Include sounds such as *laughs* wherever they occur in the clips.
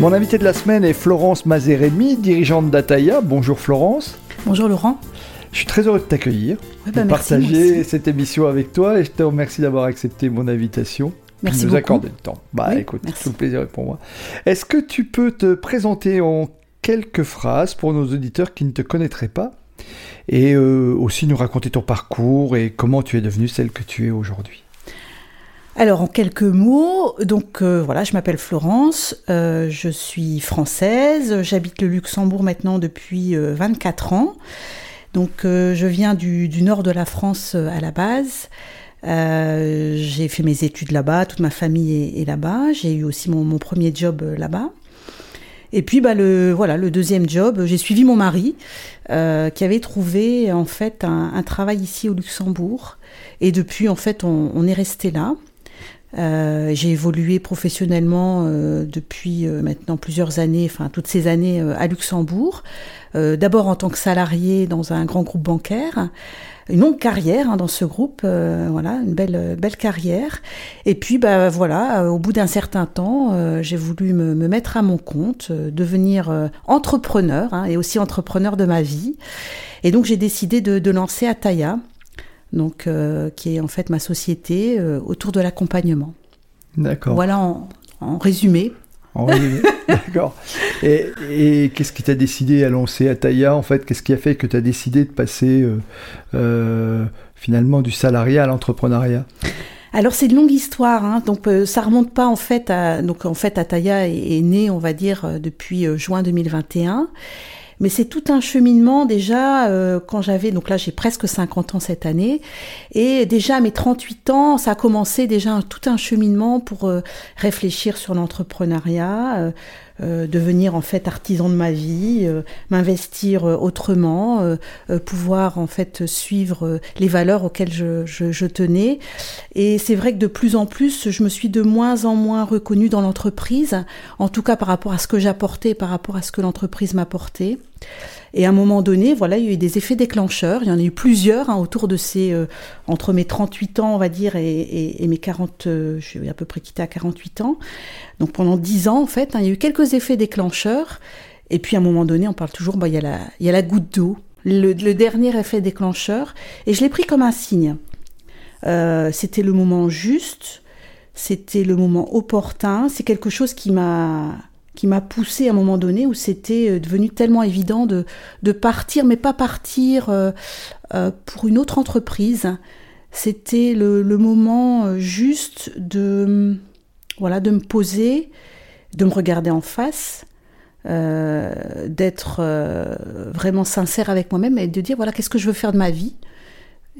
Mon invité de la semaine est Florence Mazeremi, dirigeante d'Ataya. Bonjour Florence. Bonjour Laurent. Je suis très heureux de t'accueillir, bah, de partager cette émission avec toi et je te remercie d'avoir accepté mon invitation. Merci de nous beaucoup. accorder le temps. Bah Oui, écoute, merci. tout le plaisir est pour moi. Est-ce que tu peux te présenter en quelques phrases pour nos auditeurs qui ne te connaîtraient pas et euh, aussi nous raconter ton parcours et comment tu es devenue celle que tu es aujourd'hui? Alors en quelques mots, donc euh, voilà, je m'appelle Florence, euh, je suis française, j'habite le Luxembourg maintenant depuis euh, 24 ans. Donc euh, je viens du, nord de la France euh, à la base. Euh, j'ai fait mes études là-bas, toute ma famille est, là-bas. J'ai eu aussi mon, premier job euh, là-bas. Et puis bah le voilà le deuxième job, j'ai suivi mon mari euh, qui avait trouvé en fait un, travail ici au Luxembourg. Et depuis en fait on est resté là. Euh, j'ai évolué professionnellement euh, depuis euh, maintenant plusieurs années, enfin toutes ces années euh, à Luxembourg. Euh, D'abord en tant que salarié dans un grand groupe bancaire, une longue carrière hein, dans ce groupe, voilà, une belle belle carrière. Et puis bah voilà, au bout d'un certain temps, j'ai voulu me, me mettre à mon compte, devenir entrepreneur hein, et aussi entrepreneur de ma vie. Et donc j'ai décidé de, de lancer Ataya, donc euh, qui est en fait ma société euh, autour de l'accompagnement. D'accord. Voilà en, en résumé. En résumé. *laughs* D'accord. Et, et qu'est-ce qui t'a décidé à lancer Ataya en fait? Qu'est-ce qui a fait que tu as décidé de passer euh, finalement du salariat à l'entrepreneuriat? Alors c'est une longue histoire, hein, donc euh, ça remonte pas en fait à donc en fait Ataya est, est né, on va dire, depuis euh, juin 2021. Mais c'est tout un cheminement déjà euh, quand j'avais donc là j'ai presque 50 ans cette année. Et déjà à mes 38 ans ça a commencé déjà tout un cheminement pour euh, réfléchir sur l'entrepreneuriat, euh, devenir en fait artisan de ma vie, euh, m'investir euh, autrement, euh, euh, pouvoir en fait suivre euh, les valeurs auxquelles je, je, je tenais. Et c'est vrai que de plus en plus, je me suis de moins en moins reconnue dans l'entreprise, en tout cas par rapport à ce que j'apportais, par rapport à ce que l'entreprise m'apportait. Et à un moment donné, voilà, il y a eu des effets déclencheurs. Il y en a eu plusieurs hein, autour de ces, euh, entre mes 38 ans, on va dire, et, mes 40, euh, je suis à peu près quittée à 48 ans. Donc pendant 10 ans, en fait, hein, il y a eu quelques effets déclencheurs. Et puis à un moment donné, on parle toujours, bah, il, y a la, il y a la goutte d'eau, le, le dernier effet déclencheur. Et je l'ai pris comme un signe. Euh, c'était le moment juste, c'était le moment opportun, c'est quelque chose qui m'a qui m'a poussé à un moment donné où c'était euh, devenu tellement évident de, de partir, mais pas partir euh, euh, pour une autre entreprise. C'était le, le moment juste de voilà de me poser, de me regarder en face, d'être vraiment sincère avec moi-même et de dire voilà qu'est-ce que je veux faire de ma vie,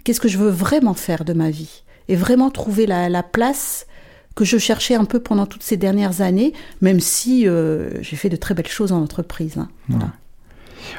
qu'est-ce que je veux vraiment faire de ma vie? Et vraiment trouver la place que je cherchais un peu pendant toutes ces dernières années, même si euh, j'ai fait de très belles choses en entreprise. hein. Voilà.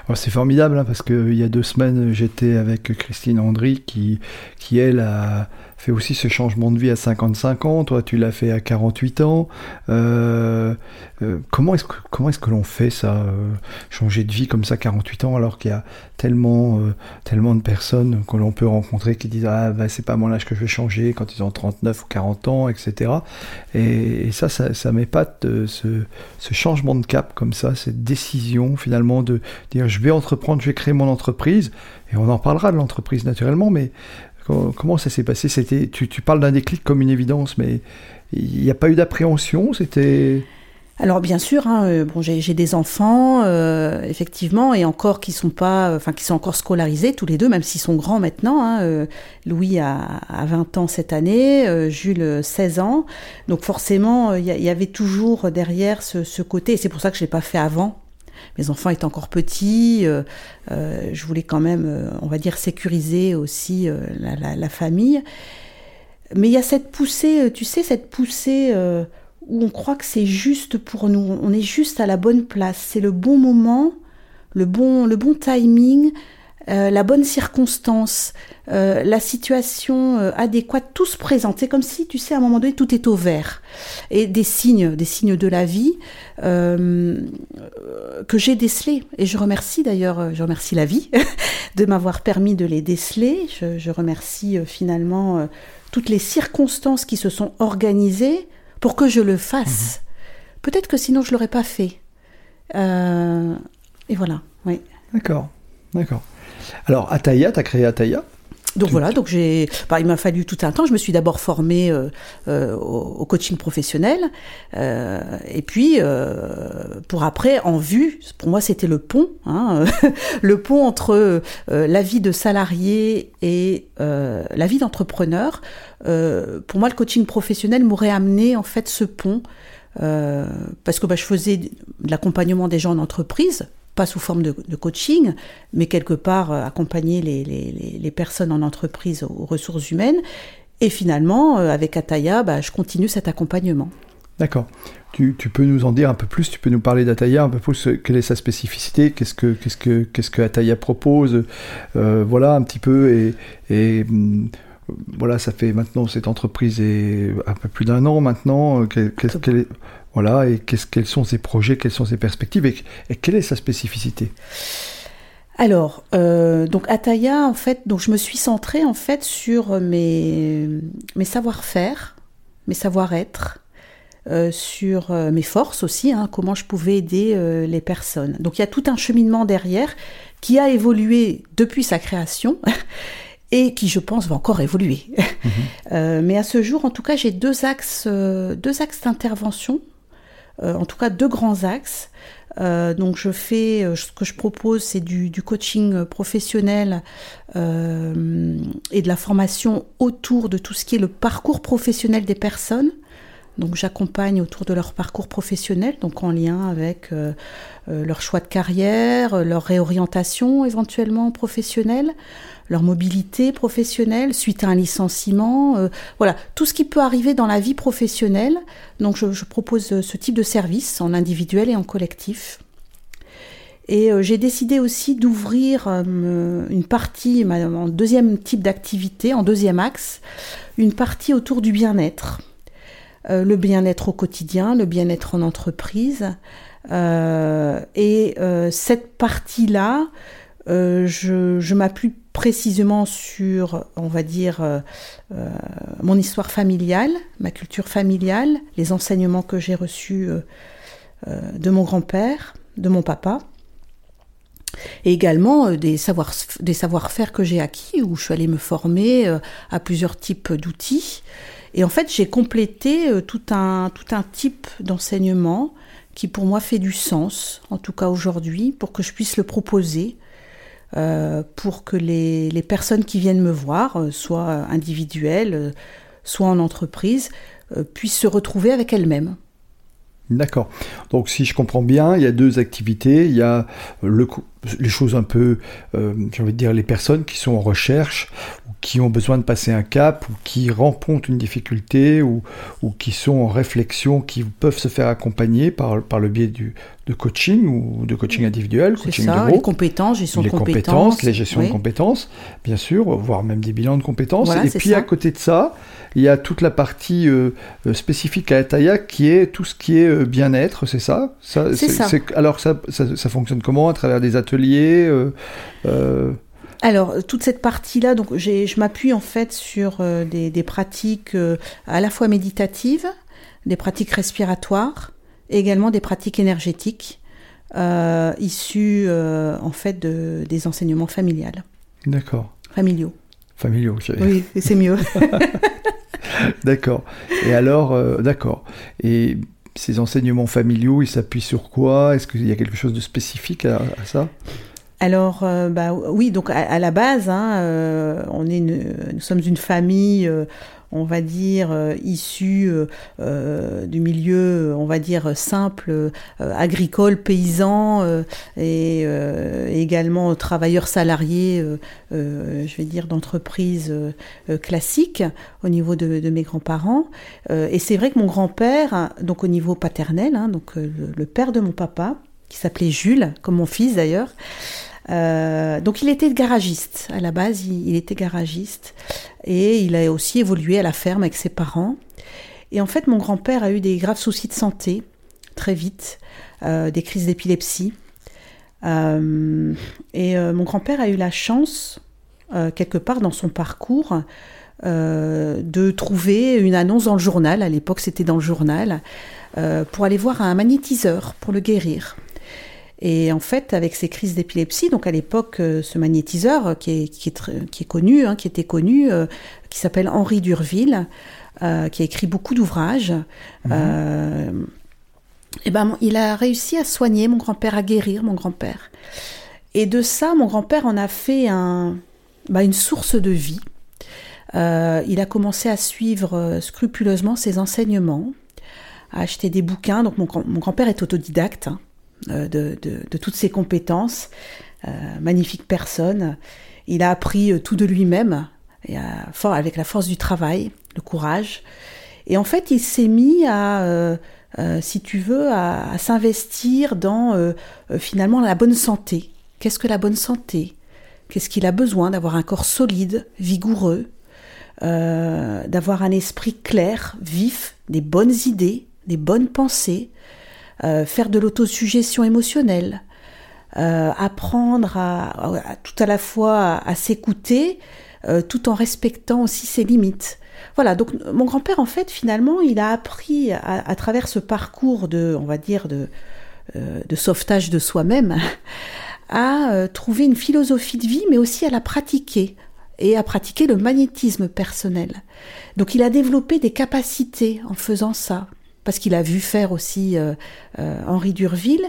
Alors, C'est formidable hein, parce qu'il y a deux semaines, j'étais avec Christine Andry qui, qui, elle, a fait aussi ce changement de vie à 55 ans. Toi, tu l'as fait à 48 ans. Euh, euh, comment est-ce que, est-ce que l'on fait ça euh, Changer de vie comme ça à 48 ans alors qu'il y a tellement, tellement de personnes que l'on peut rencontrer qui disent Ah, bah, c'est pas mon âge que je vais changer quand ils ont 39 ou 40 ans, etc. Et, ça, ça, m'épate ce, ce changement de cap comme ça, cette décision finalement de dire je vais entreprendre, je vais créer mon entreprise, et on en parlera de l'entreprise naturellement, mais co- comment ça s'est passé? C'était, tu, tu parles d'un déclic comme une évidence, mais il n'y a pas eu d'appréhension, c'était... Alors bien sûr, hein, euh, bon, j'ai des enfants, euh, effectivement, et encore qui sont pas, enfin qui sont encore scolarisés tous les deux, même s'ils sont grands maintenant. hein, euh, Louis a, a 20 ans cette année, euh, Jules euh, 16 ans. Donc forcément, euh, il y, y avait toujours derrière ce, ce côté, et c'est pour ça que je l'ai pas fait avant. Mes enfants étaient encore petits, euh, euh, je voulais quand même, euh, on va dire, sécuriser aussi la, la- la famille. Mais il y a cette poussée, tu sais, cette poussée où on croit que c'est juste pour nous, on est juste à la bonne place, c'est le bon moment, le bon, le bon timing, euh, la bonne circonstance, euh, la situation euh, adéquate, tout se présente. C'est comme si, tu sais, à un moment donné, tout est au vert. Et des signes, des signes de la vie que j'ai décelés. Et je remercie d'ailleurs, je remercie la vie *laughs* de m'avoir permis de les déceler. Je, remercie finalement toutes les circonstances qui se sont organisées pour que je le fasse. Mhm. Peut-être que sinon je l'aurais pas fait. et voilà, oui. D'accord, d'accord. Alors, Ataya, tu as créé Ataya donc voilà, donc j'ai, bah, il m'a fallu tout un temps. Je me suis d'abord formée euh, euh, au, coaching professionnel, euh, et puis pour après, en vue, pour moi c'était le pont, hein, *laughs* le pont entre la vie de salarié et la vie d'entrepreneur. pour moi, le coaching professionnel m'aurait amené en fait ce pont. parce que bah, je faisais de l'accompagnement des gens en entreprise, pas sous forme de, coaching, mais quelque part euh, accompagner les, personnes en entreprise aux ressources humaines. Et finalement, euh, avec Ataya, bah, je continue cet accompagnement. D'accord. Tu, peux nous en dire un peu plus Tu peux nous parler d'Ataya un peu plus euh, Quelle est sa spécificité Qu'est-ce que qu'est-ce que qu'est-ce que Ataya propose Voilà un petit peu et, et hum, voilà, ça fait maintenant cette entreprise est un peu plus d'un an maintenant. Qu'est-ce qu'elle est voilà, et quels sont ses projets, quelles sont ses perspectives et, quelle est sa spécificité? Alors, euh, donc Ataya, en fait, donc je me suis centrée en fait sur mes, mes savoir-faire, mes savoir-être, euh, sur euh, mes forces aussi, hein, comment je pouvais aider les personnes. Donc il y a tout un cheminement derrière qui a évolué depuis sa création *laughs* et qui, je pense, va encore évoluer. *laughs* Mhm. mais à ce jour, en tout cas, j'ai deux axes, deux axes d'intervention en tout cas deux grands axes. Euh, donc je fais, euh, ce que je propose, c'est du, coaching professionnel et de la formation autour de tout ce qui est le parcours professionnel des personnes. Donc j'accompagne autour de leur parcours professionnel, donc en lien avec leur choix de carrière, leur réorientation éventuellement professionnelle, leur mobilité professionnelle suite à un licenciement, euh, voilà, tout ce qui peut arriver dans la vie professionnelle. Donc je, propose euh, ce type de service en individuel et en collectif. Et euh, j'ai décidé aussi d'ouvrir une partie, en deuxième type d'activité, en deuxième axe, une partie autour du bien-être. Le bien-être au quotidien, le bien-être en entreprise. et cette partie-là, je, m'appuie précisément sur, on va dire, euh, euh, mon histoire familiale, ma culture familiale, les enseignements que j'ai reçus euh, de mon grand-père, de mon papa, et également des savoir des savoir-faire que j'ai acquis où je suis allée me former à plusieurs types d'outils. Et en fait, j'ai complété tout un tout un type d'enseignement qui pour moi fait du sens, en tout cas aujourd'hui, pour que je puisse le proposer euh, pour que les, les, personnes qui viennent me voir, euh, soit individuelles, euh, soit en entreprise, puissent se retrouver avec elles-mêmes. D'accord. Donc si je comprends bien, il y a deux activités. Il y a le, les choses un peu, euh, j'ai envie de dire, les personnes qui sont en recherche, ou qui ont besoin de passer un cap, ou qui rencontrent une difficulté, ou, ou qui sont en réflexion, qui peuvent se faire accompagner par, par le biais du, de coaching ou de coaching individuel, coaching ça, de les compétences, gestion les de compétences, les gestions de compétences, bien sûr, voire même des bilans de compétences. et puis à côté de ça, il y a toute la partie euh, euh, spécifique à Ataya qui est tout ce qui est bien-être, c'est ça, ça C'est ça. Alors ça, ça, ça, fonctionne comment? À travers des ateliers euh, euh, alors, toute cette partie-là, donc je m'appuie en fait sur euh, des, pratiques à la fois méditatives, des pratiques respiratoires, et également des pratiques énergétiques, issues en fait de, des enseignements familiales. D'accord. Familiaux. Familiaux, Oui, c'est mieux. *laughs* d'accord. Et alors, d'accord. Et ces enseignements familiaux, ils s'appuient sur quoi? Est-ce qu'il y a quelque chose de spécifique à, ça? Alors, euh, bah, oui, donc à, la base, hein, euh, on est nous sommes une famille, euh, on va dire, euh, issus euh, du milieu, on va dire, simple, agricole, paysan, et également travailleurs salariés, je vais dire, d'entreprises classiques au niveau de, mes grands-parents. et c'est vrai que mon grand-père, donc au niveau paternel, hein, donc le, père de mon papa, qui s'appelait Jules, comme mon fils d'ailleurs, euh, donc il était garagiste à la base, il, était garagiste et il a aussi évolué à la ferme avec ses parents. Et en fait, mon grand-père a eu des graves soucis de santé très vite, euh, des crises d'épilepsie. Euh, et mon grand-père a eu la chance, quelque part dans son parcours, de trouver une annonce dans le journal. À l'époque, c'était dans le journal pour aller voir un magnétiseur pour le guérir. Et en fait, avec ces crises d'épilepsie, donc à l'époque, euh, ce magnétiseur euh, qui est, qui est, qui est connu, hein, qui était connu, euh, qui s'appelle Henri Durville, qui a écrit beaucoup d'ouvrages, mhm. et ben, il a réussi à soigner mon grand-père, à guérir mon grand-père. Et de ça, mon grand-père en a fait un, bah, une source de vie. il a commencé à suivre scrupuleusement ses enseignements, à acheter des bouquins. Donc mon, mon grand-père est autodidacte. Hein. Euh, de, toutes ses compétences. Euh, magnifique personne. Il a appris euh, tout de lui-même, avec la force du travail, le courage. Et en fait, il s'est mis à, si tu veux, à, s'investir dans finalement la bonne santé. Qu'est-ce que la bonne santé? Qu'est-ce qu'il a besoin D'avoir un corps solide, vigoureux, d'avoir un esprit clair, vif, des bonnes idées, des bonnes pensées, euh, faire de l'autosuggestion émotionnelle, euh, apprendre à, tout à la fois à, s'écouter, euh, tout en respectant aussi ses limites. Voilà, donc mon grand-père, en fait, finalement, il a appris à, travers ce parcours de, on va dire, de, de sauvetage de soi-même, *laughs* à trouver une philosophie de vie, mais aussi à la pratiquer et à pratiquer le magnétisme personnel. Donc il a développé des capacités en faisant ça parce qu'il a vu faire aussi euh, euh, Henri Durville,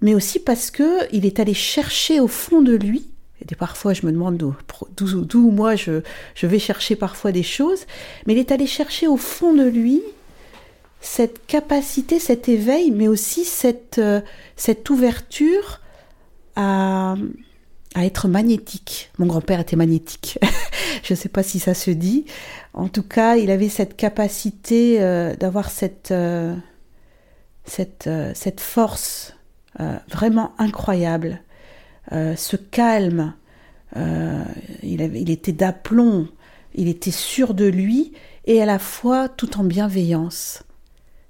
mais aussi parce que il est allé chercher au fond de lui. Et parfois, je me demande d'où moi je, je vais chercher parfois des choses, mais il est allé chercher au fond de lui cette capacité, cet éveil, mais aussi cette, euh, cette ouverture à, à être magnétique. Mon grand-père était magnétique. *laughs* je ne sais pas si ça se dit. En tout cas, il avait cette capacité euh, d'avoir cette, euh, cette, euh, cette, force vraiment incroyable, ce calme. Il, avait, il, était d'aplomb, il était sûr de lui et à la fois tout en bienveillance.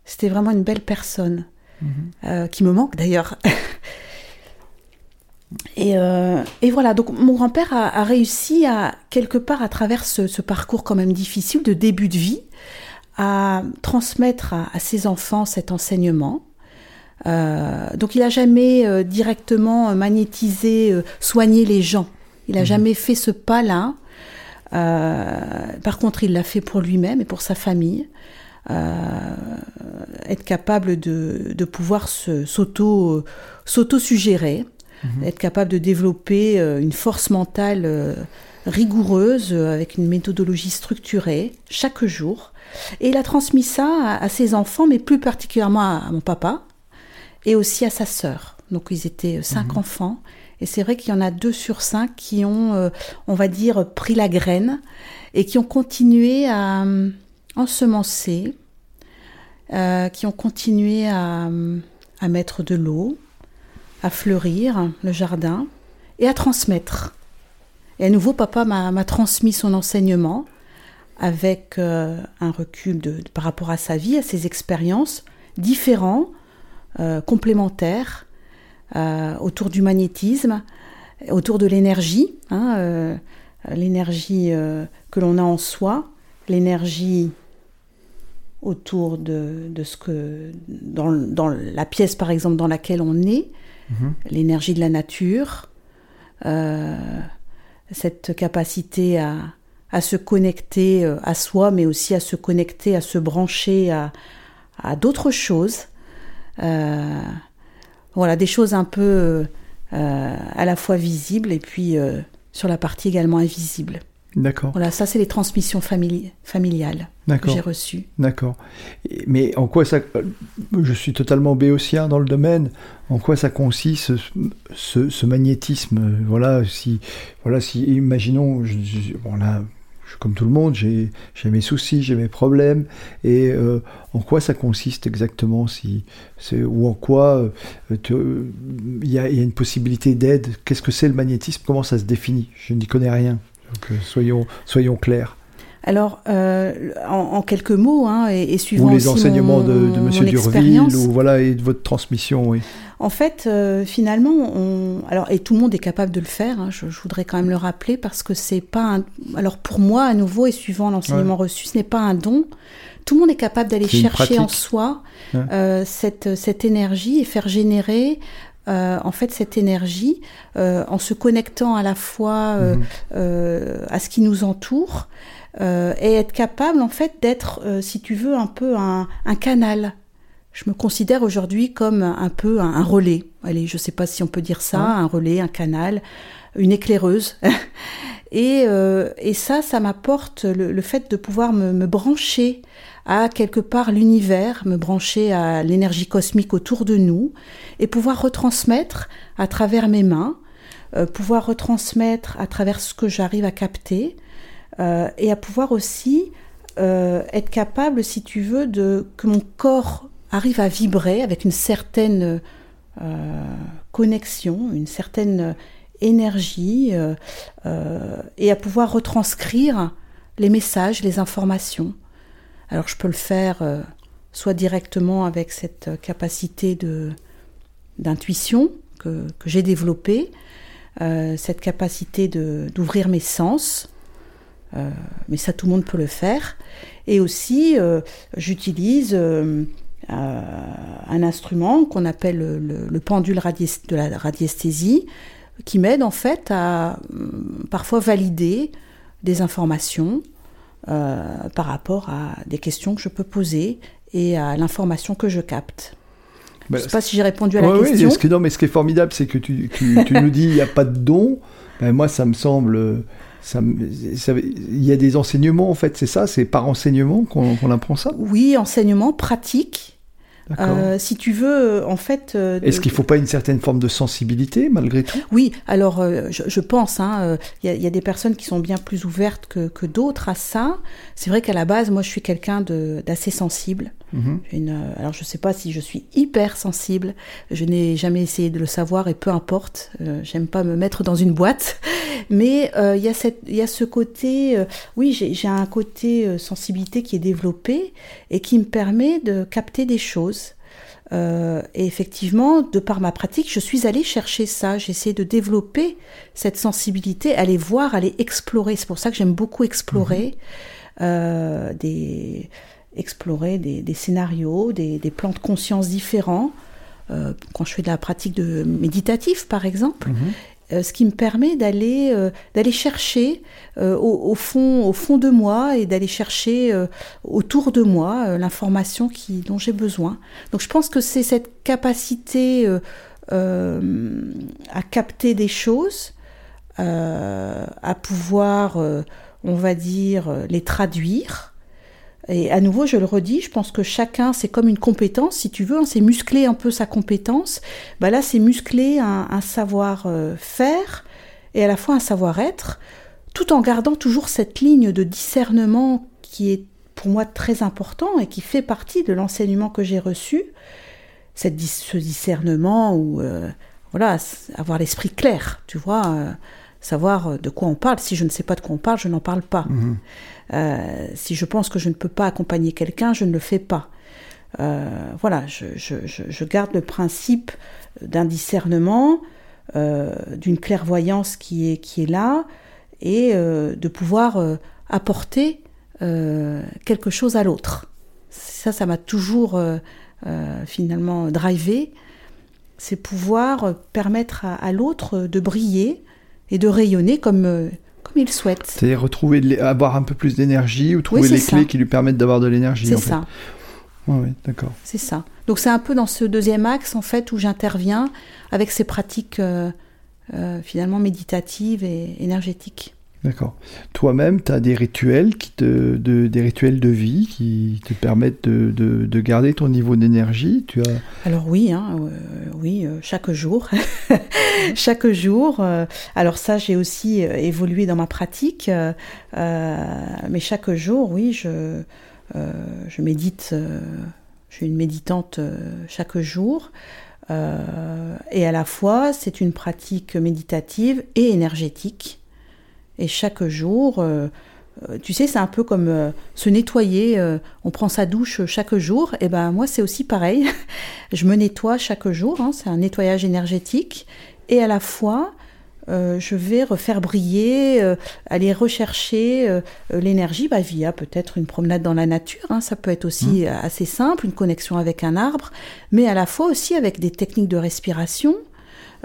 C'était vraiment une belle personne, mhm. qui me manque d'ailleurs. *laughs* Euh, et, voilà, donc mon grand-père a, réussi à, quelque part, à travers ce, parcours quand même difficile de début de vie, à transmettre à, ses enfants cet enseignement. Euh, donc il n'a jamais euh, directement magnétisé, soigné les gens. Il n'a mmh. jamais fait ce pas-là. par contre, il l'a fait pour lui-même et pour sa famille. être capable de, de pouvoir s'auto-suggérer Mhm. être capable de développer euh, une force mentale euh, rigoureuse euh, avec une méthodologie structurée chaque jour. Et il a transmis ça à, ses enfants, mais plus particulièrement à, mon papa et aussi à sa sœur. Donc ils étaient cinq mhm. enfants. Et c'est vrai qu'il y en a deux sur cinq qui ont, on va dire, pris la graine et qui ont continué à ensemencer, qui ont continué à mettre de l'eau, à fleurir le jardin et à transmettre. Et à nouveau, papa m'a transmis son enseignement avec euh, un recul par rapport à sa vie, à ses expériences différents, euh, complémentaires, euh, autour du magnétisme, autour de l'énergie, hein, l'énergie que l'on a en soi, l'énergie autour de, ce que dans, la pièce par exemple dans laquelle on est, Mhm. l'énergie de la nature, euh, cette capacité à, à, se connecter euh, à soi, mais aussi à se connecter, à se brancher à, à d'autres choses. Euh, voilà, des choses un peu à la fois visibles et puis sur la partie également invisible. D'accord. Voilà, ça c'est les transmissions familiales que j'ai reçues. D'accord. Mais en quoi ça... Je suis totalement béotien dans le domaine. En quoi ça consiste ce, magnétisme Voilà, si, voilà, si imaginons, je, comme tout le monde, j'ai mes soucis, j'ai mes problèmes. Et euh, en quoi ça consiste exactement si, Ou en quoi euh, il y, a une possibilité d'aide? Qu'est-ce que c'est le magnétisme? Comment ça se définit? Je n'y connais rien. Donc euh, soyons, soyons clairs. Alors, en, quelques mots, hein, et, suivant ou les enseignements de, de Monsieur Durville, ou voilà, et de votre transmission, oui. En fait, euh, finalement, on... alors et tout le monde est capable de le faire. Hein, je, voudrais quand même le rappeler parce que c'est pas. Un... Alors pour moi, à nouveau et suivant l'enseignement reçu, ce n'est pas un don. Tout le monde est capable d'aller chercher en soi euh, cette cette énergie et faire générer euh, en fait cette énergie euh, en se connectant à la fois euh, mhm. à ce qui nous entoure et être capable en fait d'être, si tu veux, un peu un, un canal je me considère aujourd'hui comme un peu un, relais. Allez, je ne sais pas si on peut dire ça, un relais, un canal, une éclaireuse. *laughs* et, et, ça, ça m'apporte le, fait de pouvoir me, brancher à quelque part l'univers, me brancher à l'énergie cosmique autour de nous et pouvoir retransmettre à travers mes mains, euh, pouvoir retransmettre à travers ce que j'arrive à capter euh, et à pouvoir aussi être capable, si tu veux, de que mon corps arrive à vibrer avec une certaine euh, connexion, une certaine énergie euh, euh, et à pouvoir retranscrire les messages, les informations. Alors je peux le faire soit directement avec cette capacité de d'intuition que, que j'ai développée, cette capacité d'ouvrir mes sens, mais ça tout le monde peut le faire. Et aussi, j'utilise euh, un instrument qu'on appelle le, pendule de la radiesthésie, qui m'aide en fait à euh, parfois valider des informations euh, par rapport à des questions que je peux poser et à l'information que je capte. je ne sais pas si j'ai répondu à la question. Oui, non, mais ce qui est formidable, c'est que tu, nous dis il n'y a pas de don. Ben, moi, ça me semble. Ça, il y a des enseignements, en fait, c'est ça C'est par enseignement qu'on apprend ça? Oui, enseignement pratique euh, si tu veux, en fait. Euh, Est-ce qu'il ne faut pas une certaine forme de sensibilité malgré tout? Oui, alors euh, je, pense, il hein, y, y, a des personnes qui sont bien plus ouvertes que, que d'autres à ça. C'est vrai qu'à la base, moi je suis quelqu'un d'assez sensible. Mhm. Une, alors je ne sais pas si je suis hyper sensible, je n'ai jamais essayé de le savoir et peu importe, j'aime pas me mettre dans une boîte, *laughs* mais il y, a cette, y a ce côté, oui j'ai un côté sensibilité qui est développé et qui me permet de capter des choses euh, et effectivement, de par ma pratique, je suis allée chercher ça. J'ai essayé de développer cette sensibilité, aller voir, aller explorer. C'est pour ça que j'aime beaucoup explorer, mhm. euh, des, explorer des, scénarios, des, plans de conscience différents. Euh, quand je fais de la pratique de méditatif, par exemple, mhm. Euh, ce qui me permet d'aller euh, d'aller chercher euh, au, fond au fond de moi et d'aller chercher autour de moi l'information qui dont j'ai besoin. Donc je pense que c'est cette capacité à capter des choses, à pouvoir on va dire les traduire et à nouveau, je le redis, je pense que chacun, c'est comme une compétence, si tu veux, hein, c'est muscler un peu sa compétence. Bah là, c'est muscler un, savoir-faire et à la fois un savoir-être, tout en gardant toujours cette ligne de discernement qui est pour moi très important et qui fait partie de l'enseignement que j'ai reçu. Cette, ce discernement ou euh, voilà, avoir l'esprit clair, tu vois. Euh, savoir euh, de quoi on parle. Si je ne sais pas de quoi on parle, je n'en parle pas. Mhm. Euh, si je pense que je ne peux pas accompagner quelqu'un, je ne le fais pas. Euh, voilà, je, garde le principe d'un discernement, d'une clairvoyance qui est, qui est là, et de pouvoir apporter quelque chose à l'autre. Ça, ça m'a toujours finalement drivé. C'est pouvoir permettre à l'autre de briller et de rayonner comme, euh, comme il souhaite. C'est-à-dire retrouver, avoir un peu plus d'énergie ou trouver les clés qui lui permettent d'avoir de l'énergie. C'est ça. oui, d'accord. C'est ça. Donc c'est un peu dans ce deuxième axe en fait où j'interviens avec ces pratiques euh, euh, finalement méditatives et énergétiques. D'accord. Toi-même, tu as des rituels, qui te, de, des rituels de vie qui te permettent de, de, garder ton niveau d'énergie? Tu as... Alors oui, hein, euh, oui euh, chaque jour. *laughs* chaque jour. Euh, alors ça, j'ai aussi évolué dans ma pratique. mais chaque jour, oui, je, je médite. je suis une méditante chaque jour. et à la fois, c'est une pratique méditative et énergétique. Et chaque jour, euh, euh, tu sais, c'est un peu comme euh, se nettoyer. on prend sa douche chaque jour. Et ben moi, c'est aussi pareil. *laughs* je me nettoie chaque jour. Hein, c'est un nettoyage énergétique. Et à la fois, je vais refaire briller, aller rechercher l'énergie bah, via peut-être une promenade dans la nature. Hein. ça peut être aussi mmh. assez simple, une connexion avec un arbre, mais à la fois aussi avec des techniques de respiration.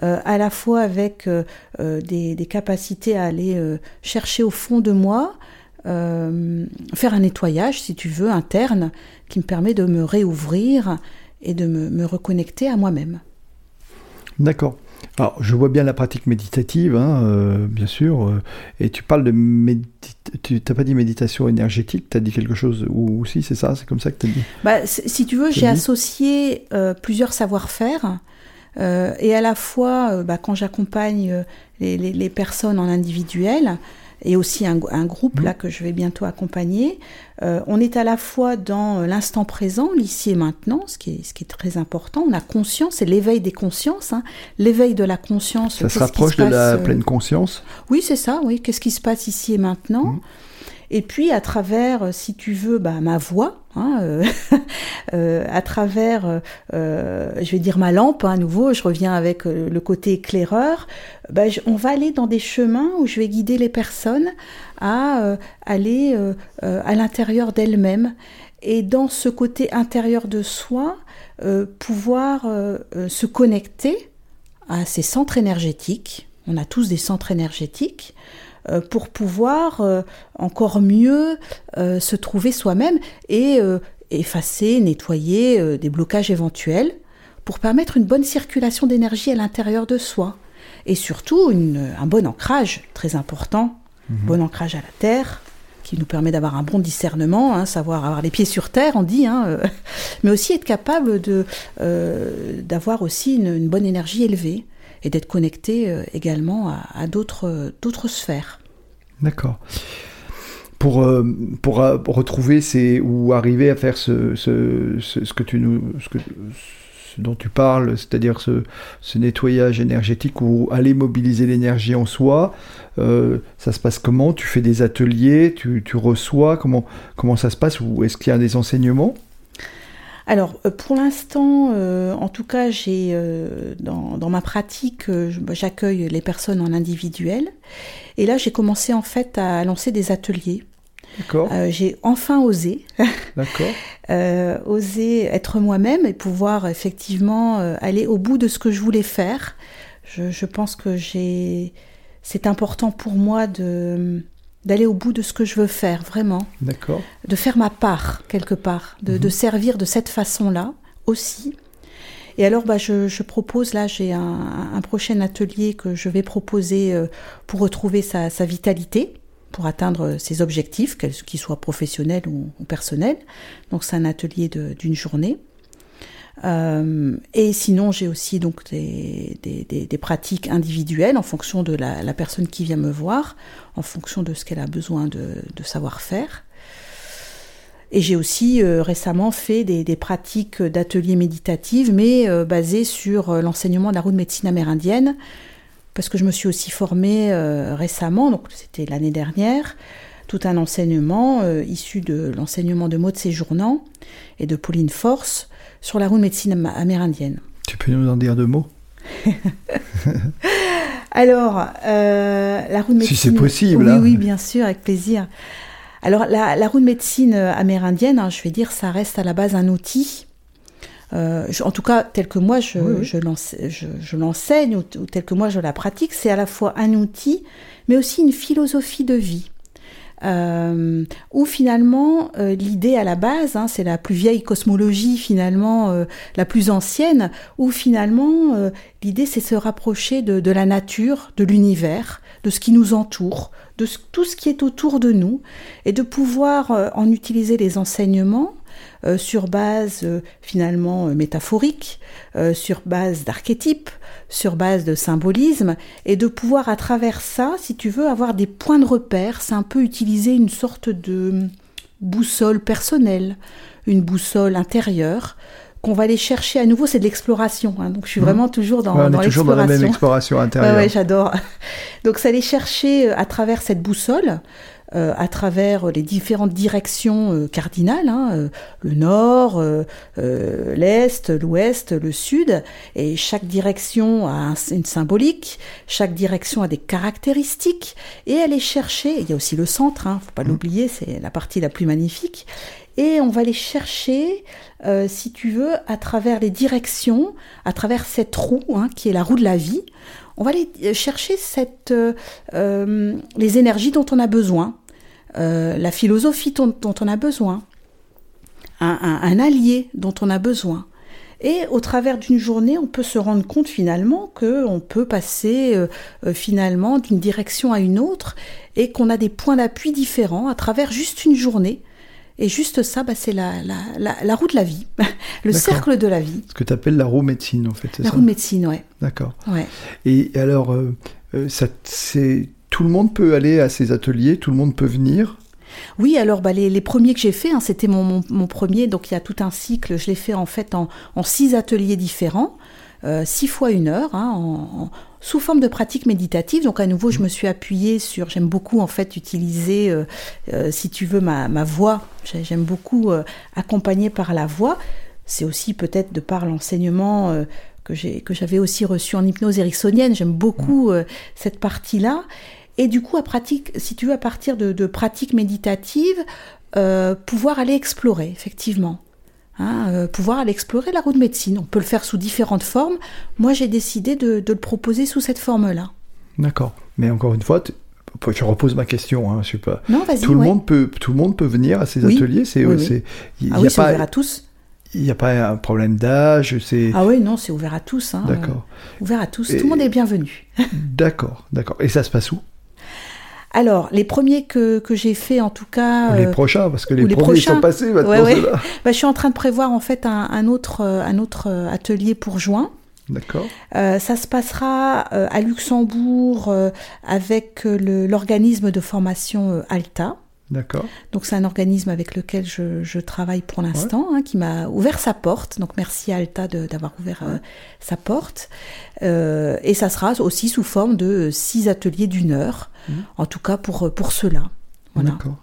Euh, à la fois avec euh, euh, des, capacités à aller chercher au fond de moi, faire un nettoyage, si tu veux, interne, qui me permet de me réouvrir et de me, reconnecter à moi-même. D'accord. Alors, je vois bien la pratique méditative, hein, bien sûr, et tu parles de tu n'as pas dit méditation énergétique, tu as dit quelque chose, ou aussi c'est ça, c'est comme ça que tu as dit? Bah, Si tu veux, j'ai associé plusieurs savoir-faire euh, et à la fois, euh, bah, quand j'accompagne euh, les, personnes en individuel, et aussi un, groupe là que je vais bientôt accompagner. on est à la fois dans l'instant présent, l'ici et maintenant, ce qui, est, ce qui est très important. On a conscience, c'est l'éveil des consciences, hein. l'éveil de la conscience. Ça se rapproche de la pleine conscience? Oui, c'est ça, oui. Qu'est-ce qui se passe ici et maintenant? Mmh. Et puis à travers, euh, si tu veux, bah, ma voix, hein, euh, *laughs* euh, à travers, je vais dire ma lampe, hein, à nouveau, je reviens avec le côté éclaireur, bah, on va aller dans des chemins où je vais guider les personnes à aller à l'intérieur d'elles-mêmes. Et dans ce côté intérieur de soi, pouvoir se connecter à ces centres énergétiques. On a tous des centres énergétiques. Euh, pour pouvoir euh, encore mieux euh, se trouver soi-même et effacer, nettoyer des blocages éventuels pour permettre une bonne circulation d'énergie à l'intérieur de soi et surtout un bon ancrage très important, mhm. bon ancrage à la terre qui nous permet d'avoir un bon discernement, hein, savoir avoir les pieds sur terre, on dit, hein, *laughs* mais aussi être capable de d'avoir aussi une, bonne énergie élevée et d'être connecté euh, également à, d'autres, d'autres sphères. D'accord. Pour, euh, pour, retrouver ces, ou arriver à faire ce, ce, ce, que tu nous, ce, que, dont tu parles, c'est-à-dire ce, ce, nettoyage énergétique ou aller mobiliser l'énergie en soi, euh, ça se passe comment? Tu fais des ateliers, tu, tu reçois, comment, comment ça se passe? Ou est-ce qu'il y a des enseignements? Alors, euh, pour l'instant, euh, en tout cas, j'ai euh, dans, ma pratique, bah, j'accueille les personnes en individuel. Et là, j'ai commencé en fait à lancer des ateliers. D'accord. j'ai enfin osé. *laughs* D'accord. osé être moi-même et pouvoir effectivement aller au bout de ce que je voulais faire. Je, je pense que j'ai. C'est important pour moi de d'aller au bout de ce que je veux faire, vraiment. D'accord. De faire ma part, quelque part, de, mhm. servir de cette façon-là aussi. Et alors, bah, je, propose, là, j'ai un, prochain atelier que je vais proposer euh, pour retrouver sa, vitalité, pour atteindre ses objectifs, qu'ils soient professionnels ou, ou personnels. Donc, c'est un atelier d'une journée. Euh, et sinon, j'ai aussi donc des, des, pratiques individuelles en fonction de la, personne qui vient me voir, en fonction de ce qu'elle a besoin de, savoir faire. Et j'ai aussi euh, récemment fait des, pratiques d'ateliers méditatifs, mais euh, basées sur l'enseignement de la roue de médecine amérindienne, parce que je me suis aussi formée récemment, donc c'était l'année dernière, tout un enseignement issu de l'enseignement de Maud Séjournant et de Pauline Force, sur la roue de médecine amérindienne. Tu peux nous en dire deux mots? *laughs* Alors, euh, la roue de médecine... Si c'est possible. Oui, hein. oui, bien sûr, avec plaisir. Alors, la, roue de médecine amérindienne, hein, je vais dire, ça reste à la base un outil. Euh, en tout cas, tel que moi je, je l'enseigne ou, tel que moi je la pratique, c'est à la fois un outil, mais aussi une philosophie de vie. Euh, où finalement euh, l'idée à la base, hein, c'est la plus vieille cosmologie finalement, euh, la plus ancienne, où finalement l'idée c'est se rapprocher de, la nature, de l'univers, de ce qui nous entoure, de tout ce qui est autour de nous, et de pouvoir en utiliser les enseignements euh, sur base euh, finalement euh, métaphorique, sur base d'archétypes, sur base de symbolisme, et de pouvoir à travers ça, si tu veux, avoir des points de repère, c'est un peu utiliser une sorte de boussole personnelle, une boussole intérieure, qu'on va aller chercher à nouveau, c'est de l'exploration. Hein. donc je suis mmh. vraiment toujours dans, ouais, on est toujours dans la même exploration intérieure. Ouais, ouais j'adore. Donc c'est aller chercher à travers cette boussole euh, à travers les différentes directions euh, cardinales, hein, euh, le nord, l'est, l'ouest, le sud, et chaque direction a une symbolique, chaque direction a des caractéristiques, et aller chercher, il y a aussi le centre, hein, faut pas mm. l'oublier, c'est la partie la plus magnifique, et on va les chercher, si tu veux, à travers les directions, à travers cette roue hein, qui est la roue de la vie. On va aller chercher cette, les énergies dont on a besoin. Euh, la philosophie dont, on a besoin, un, allié dont on a besoin. Et au travers d'une journée, on peut se rendre compte finalement qu'on peut passer euh, euh, finalement d'une direction à une autre et qu'on a des points d'appui différents à travers juste une journée. Et juste ça, bah, c'est la, la, roue de la vie, *laughs* le cercle de la vie. Ce que tu appelles la roue médecine, en fait, c'est ça? La roue médecine, ouais. D'accord. Ouais. Et alors, ça, c'est tout le monde peut aller à ces ateliers, tout le monde peut venir oui, alors bah, les, premiers que j'ai faits, hein, c'était mon, premier, donc il y a tout un cycle, je l'ai fait en fait en, six ateliers différents, euh, six fois une heure, hein, sous forme de pratique méditative. Donc à nouveau, je me suis appuyée sur, j'aime beaucoup en fait utiliser, euh, euh, si tu veux, ma, ma voix, j'aime beaucoup accompagner par la voix. C'est aussi peut-être de par l'enseignement que j'avais aussi reçu en hypnose ericksonienne, j'aime beaucoup cette partie-là. Et du coup, à pratique, si tu veux, à partir de, pratiques méditatives, euh, pouvoir aller explorer, effectivement. Hein, euh, pouvoir aller explorer la roue de médecine. On peut le faire sous différentes formes. Moi, j'ai décidé de, le proposer sous cette forme-là. D'accord. Mais encore une fois, je repose ma question. Hein, je sais pas. Non, vas-y. Tout le monde peut, tout le monde peut venir à ces ateliers. C'est, oui, oui. ah oui, c'est ouvert à tous. Il n'y a pas un problème d'âge, c'est. Ah oui, non, c'est ouvert à tous. Hein, d'accord. ouvert à tous. Tout le monde est bienvenu. d'accord, d'accord. Et ça se passe où? Alors, les premiers que, que j'ai fait en tout cas. les euh, prochains, parce que les, premiers sont passés maintenant. Ouais, bah, je suis en train de prévoir en fait un, un autre, euh, un autre euh, atelier pour juin. D'accord. Euh, ça se passera à Luxembourg avec l'organisme de formation Alta. D'accord. Donc c'est un organisme avec lequel je, je travaille pour l'instant, hein, qui m'a ouvert sa porte. Donc merci à Alta d'avoir ouvert sa porte. et ça sera aussi sous forme de six ateliers d'une heure Mhm. en tout cas pour, pour cela. D'accord.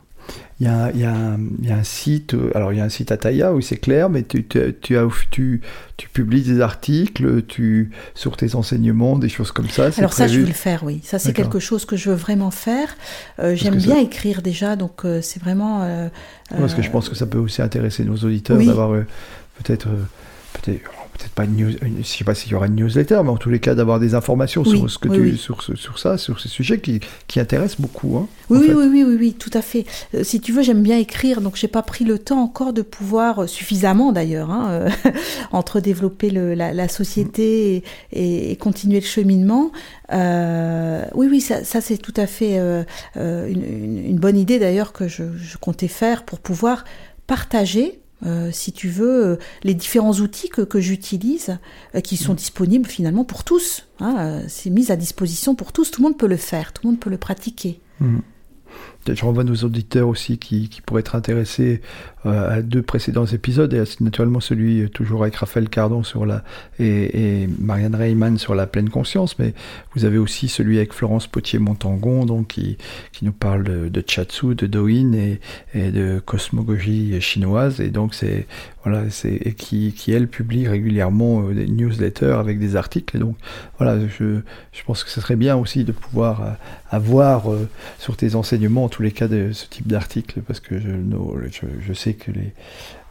Il y, a, il, y a, il y, a, un site, euh, alors il y a un site à Taïa, oui c'est clair, mais tu, tu, tu, as, tu, tu, publies des articles tu, sur tes enseignements, des choses comme ça. Alors ça je veux le faire, oui. Ça c'est quelque chose que je veux vraiment faire. Euh, j'aime bien écrire déjà, donc euh, c'est vraiment... Parce que je pense que ça peut aussi intéresser nos auditeurs d'avoir peut-être... peut-être peut-être pas une news, je sais pas s'il y aura une newsletter, mais en tous les cas d'avoir des informations sur ce que tu, Sur, sur ça, sur ces sujets qui, qui intéressent beaucoup. Hein, oui, oui, oui, oui, oui, tout à fait. Euh, si tu veux, j'aime bien écrire, donc j'ai pas pris le temps encore de pouvoir euh, suffisamment d'ailleurs hein, euh, *laughs* entre développer le, la, la, société et, et, continuer le cheminement. oui, oui, ça, ça c'est tout à fait une, une, bonne idée d'ailleurs que je, je comptais faire pour pouvoir partager euh, si tu veux, euh, les différents outils que, que j'utilise, euh, qui sont disponibles finalement pour tous. Hein, c'est mis à disposition pour tous, tout le monde peut le faire, tout le monde peut le pratiquer. Mmh. Je renvoie nos auditeurs aussi qui, qui pourraient être intéressés à deux précédents épisodes, et naturellement celui euh, toujours avec Raphaël Cardon sur la, et, et Marianne Reimann sur la pleine conscience, mais vous avez aussi celui avec Florence Potier-Montangon, donc qui, qui nous parle de, Chatsu, de Doin et, et de cosmogogie chinoise, et donc c'est voilà, c'est qui, qui elle publie régulièrement euh, des newsletters avec des articles, et donc voilà, je, je pense que ce serait bien aussi de pouvoir avoir sur tes enseignements en tous les cas de ce type d'articles, parce que je, je sais que les,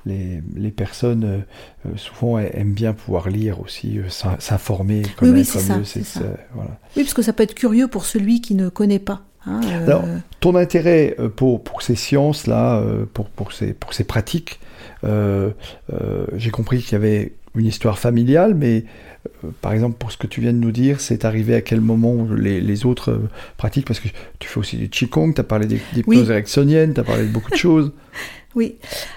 les, les, personnes euh, euh, souvent aiment bien pouvoir lire aussi, euh, s'informer, connaître oui, oui, ça, Voilà. Oui, parce que ça peut être curieux pour celui qui ne connaît pas. Hein, Alors, ton intérêt pour, pour ces sciences-là, pour, pour, ces, pour ces pratiques, j'ai compris qu'il y avait une histoire familiale, mais par exemple, pour ce que tu viens de nous dire, c'est arrivé à quel moment les, les autres pratiques? Parce que tu fais aussi du Qigong, tu as parlé des, des oui. tu as parlé de beaucoup de choses. *laughs* Oui.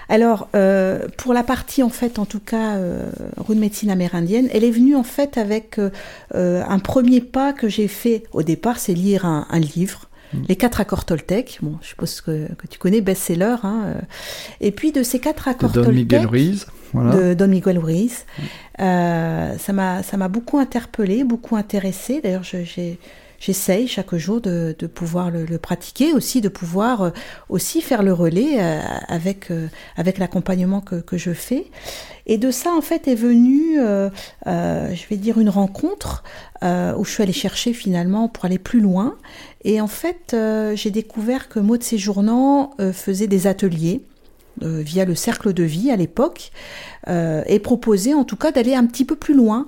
Alors, euh, pour la partie, en fait, en tout cas, euh, rue de médecine amérindienne, elle est venue, en fait, avec euh, un premier pas que j'ai fait au départ, c'est lire un, livre. Mm. Les quatre accords Toltec, bon, je suppose que, que tu connais, best-seller. Hein, et puis de ces quatre accords de Don Miguel Ruiz, voilà. de Don Miguel Ruiz, mm. ça m'a ça m'a beaucoup interpellé, beaucoup intéressé. D'ailleurs, j'ai j'essaye chaque jour de, pouvoir le, pratiquer, aussi de pouvoir euh, aussi faire le relais euh, avec, euh, avec l'accompagnement que, je fais. Et de ça, en fait, est venue, je vais dire, une rencontre où je suis allée chercher finalement pour aller plus loin. Et en fait, j'ai découvert que Maud Séjournant faisait des ateliers. via le cercle de vie à l'époque, et proposait en tout cas d'aller un petit peu plus loin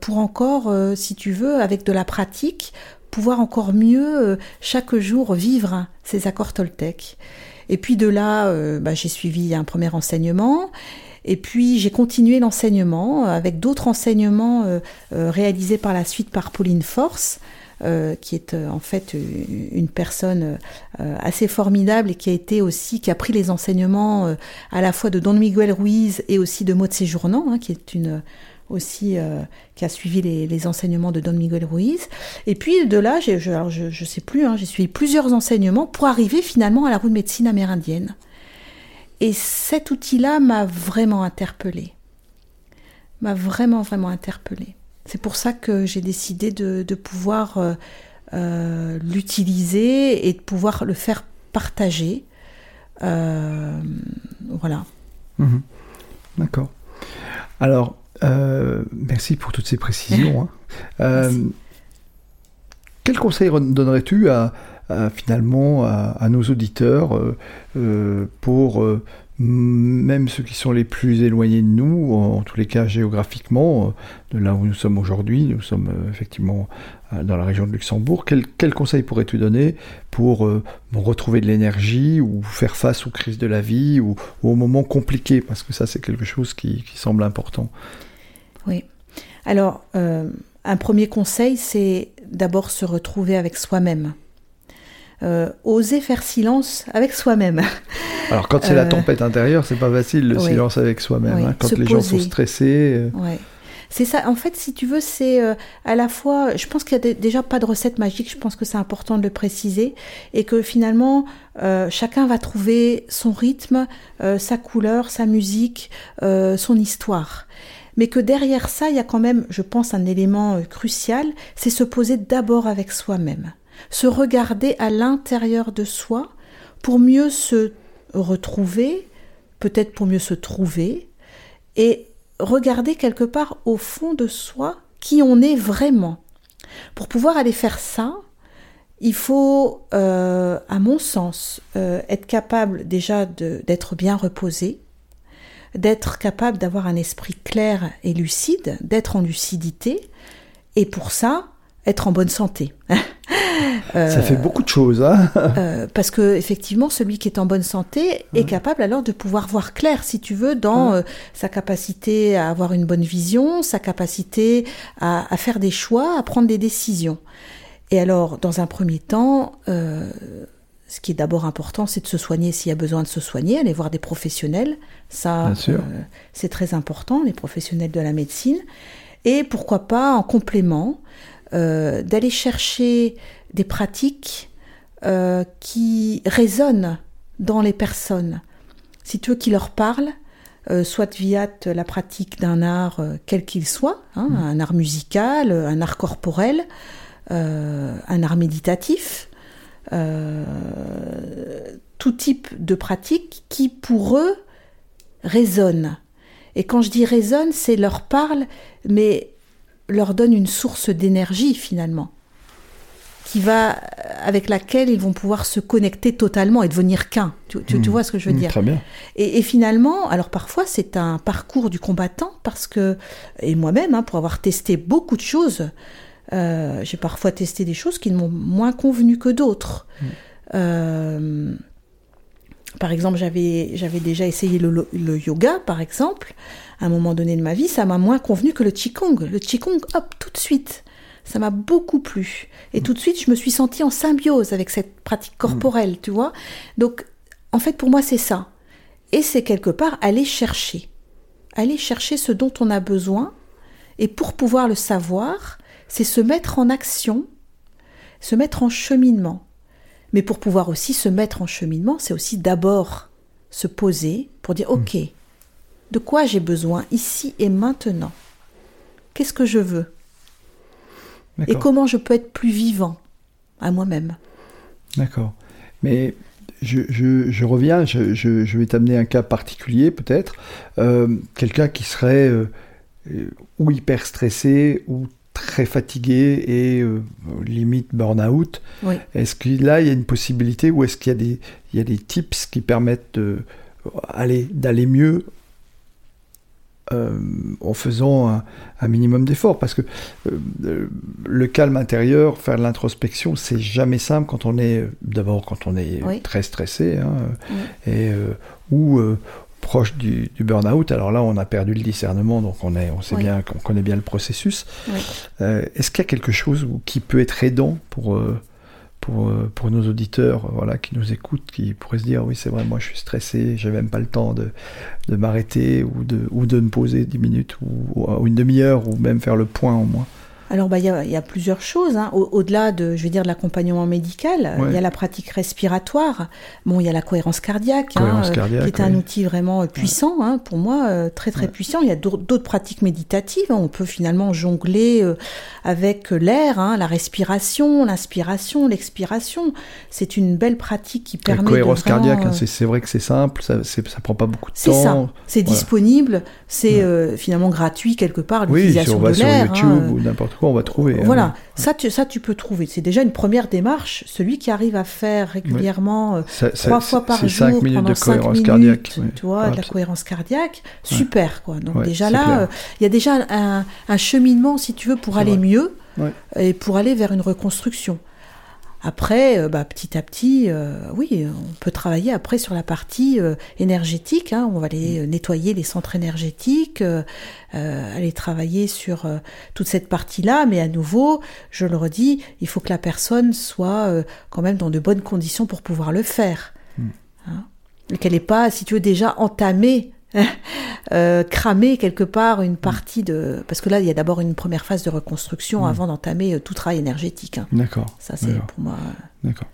pour encore, si tu veux, avec de la pratique, pouvoir encore mieux euh, chaque jour vivre ces accords Toltec. Et puis de là, euh, bah, j'ai suivi un premier enseignement. Et puis j'ai continué l'enseignement avec d'autres enseignements euh, réalisés par la suite par Pauline Force, qui est en fait une personne assez formidable et qui a été aussi, qui a pris les enseignements à la fois de Don Miguel Ruiz et aussi de Maud Séjournant, hein, qui est une aussi euh, qui a suivi les, enseignements de Don Miguel Ruiz. Et puis de là, je ne sais plus, hein, j'ai suivi plusieurs enseignements pour arriver finalement à la rue de médecine amérindienne. Et cet outil-là m'a vraiment interpellée. M'a vraiment, vraiment interpellée. C'est pour ça que j'ai décidé de, pouvoir euh, euh, l'utiliser et de pouvoir le faire partager. voilà. Mhm. D'accord. Alors, euh, merci pour toutes ces précisions. Hein. Euh, quel conseil donnerais-tu finalement à, nos auditeurs euh, pour même ceux qui sont les plus éloignés de nous, en tous les cas géographiquement, de là où nous sommes aujourd'hui, nous sommes effectivement dans la région de Luxembourg, quel, quel conseil pourrais-tu donner pour retrouver de l'énergie ou faire face aux crises de la vie ou, aux moments compliqués? Parce que ça, c'est quelque chose qui semble important. Oui. Alors, euh, un premier conseil, c'est d'abord se retrouver avec soi-même. Euh, oser faire silence avec soi-même. *laughs* Alors quand c'est la euh, tempête intérieure, c'est pas facile le silence avec soi-même. Hein. quand les gens sont stressés. Oui. C'est ça. En fait, si tu veux, c'est à la fois. Je pense qu'il y a déjà pas de recette magique. Je pense que c'est important de le préciser et que finalement, chacun va trouver son rythme, sa couleur, sa musique, son histoire mais que derrière ça, il y a quand même, je pense, un élément euh, crucial, c'est se poser d'abord avec soi-même, se regarder à l'intérieur de soi pour mieux se retrouver, peut-être pour mieux se trouver, et regarder quelque part au fond de soi qui on est vraiment. Pour pouvoir aller faire ça, il faut, euh, à mon sens, euh, être capable déjà d'être bien reposé, d'être capable d'avoir un esprit clair et lucide, d'être en lucidité, et pour ça, être en bonne santé. *laughs* ça fait beaucoup de choses, hein *laughs* euh, Parce que effectivement, celui qui est en bonne santé est capable alors de pouvoir voir clair, si tu veux, dans euh, sa capacité à avoir une bonne vision, sa capacité à, faire des choix, à prendre des décisions. Et alors, dans un premier temps, euh, ce qui est d'abord important, c'est de se soigner s'il y a besoin de se soigner, aller voir des professionnels. Ça, euh, c'est très important, les professionnels de la médecine. Et pourquoi pas, en complément, euh, d'aller chercher des pratiques euh, qui résonnent dans les personnes. Si tu veux qu'ils leur parlent, soit via la pratique d'un art quel qu'il soit, hein, mm. un art musical, un art corporel, un art méditatif, tout type de pratique qui pour eux résonne. Et quand je dis résonne, c'est leur parle, mais leur donne une source d'énergie finalement, qui va avec laquelle ils vont pouvoir se connecter totalement et devenir qu'un. Tu, mmh. vois ce que je veux mmh, dire Très bien. Et, et, finalement, alors parfois c'est un parcours du combattant parce que et moi-même, hein, pour avoir testé beaucoup de choses, j'ai parfois testé des choses qui m'ont moins convenu que d'autres. Mm. par exemple, j'avais, j'avais déjà essayé le, le, yoga, par exemple. À un moment donné de ma vie, ça m'a moins convenu que le qigong. Le qigong, hop, tout de suite. Ça m'a beaucoup plu. Et tout de suite, je me suis sentie en symbiose avec cette pratique corporelle, tu vois. Donc, en fait, pour moi, c'est ça. Et c'est quelque part aller chercher. Aller chercher ce dont on a besoin. Et pour pouvoir le savoir, c'est se mettre en action, se mettre en cheminement. Mais pour pouvoir aussi se mettre en cheminement, c'est aussi d'abord se poser pour dire, OK, de quoi j'ai besoin ici et maintenant? Qu'est-ce que je veux? Et comment je peux être plus vivant à moi-même? D'accord. Mais je, reviens, je, vais t'amener un cas particulier peut-être. Euh, quelqu'un qui serait euh, ou hyper stressé ou très fatigué et euh, limite burn-out. Est-ce que là, il y a une possibilité ou est-ce qu'il y, a des, il y a des tips qui permettent d'aller mieux euh, en faisant un, minimum d'efforts? Parce que euh, le calme intérieur, faire de l'introspection, c'est jamais simple quand on est, d'abord quand on est très stressé, hein, et, euh, ou proche du, burn-out. Alors là, on a perdu le discernement, donc on, est, on sait bien qu'on connaît bien le processus. Est-ce qu'il y a quelque chose qui peut être aidant pour pour, euh, pour nos auditeurs euh, voilà, qui nous écoutent, qui pourraient se dire oui c'est vrai, moi je suis stressé, j'ai même pas le temps de, de m'arrêter ou de, ou de me poser 10 minutes ou, ou une demi-heure ou même faire le point au moins? Alors, bah, il y, a, y, a, plusieurs choses. Hein. Au-delà de, je vais dire, de l'accompagnement médical, il y a la pratique respiratoire. Bon, il y a la cohérence cardiaque, hein, euh, qui est un outil vraiment euh, puissant, hein, pour moi, euh, très très puissant. Il y a d'autres pratiques méditatives. On peut finalement jongler avec l'air, la respiration, l'inspiration, l'expiration. C'est une belle pratique qui permet. La cohérence cardiaque, c'est vrai que c'est simple, ça, ça prend pas beaucoup de temps. C'est ça. C'est disponible, c'est finalement gratuit quelque part. Oui, si on va sur YouTube ou n'importe on va trouver. Hein. Voilà, ça, tu, ça tu peux trouver. C'est déjà une première démarche. Celui qui arrive à faire régulièrement euh, trois fois par jour pendant de cinq minutes, cardiaque, tu vois, de la cohérence cardiaque, super quoi. Donc déjà là, euh, il y a déjà un, cheminement, si tu veux, pour aller mieux et pour aller vers une reconstruction. Après, euh, bah, petit à petit, euh, oui, on peut travailler après sur la partie euh, énergétique. Hein. on va aller mm. nettoyer les centres énergétiques, aller travailler sur toute cette partie-là. Mais à nouveau, je le redis, il faut que la personne soit quand même dans de bonnes conditions pour pouvoir le faire. Mm. Hein. Qu'elle n'ait pas, si tu veux, déjà entamé *laughs* euh, cramer quelque part une partie de... Parce que là, il y a d'abord une première phase de reconstruction mm. avant d'entamer euh, tout travail énergétique. Hein. D'accord. Ça, c'est pour moi... D'accord.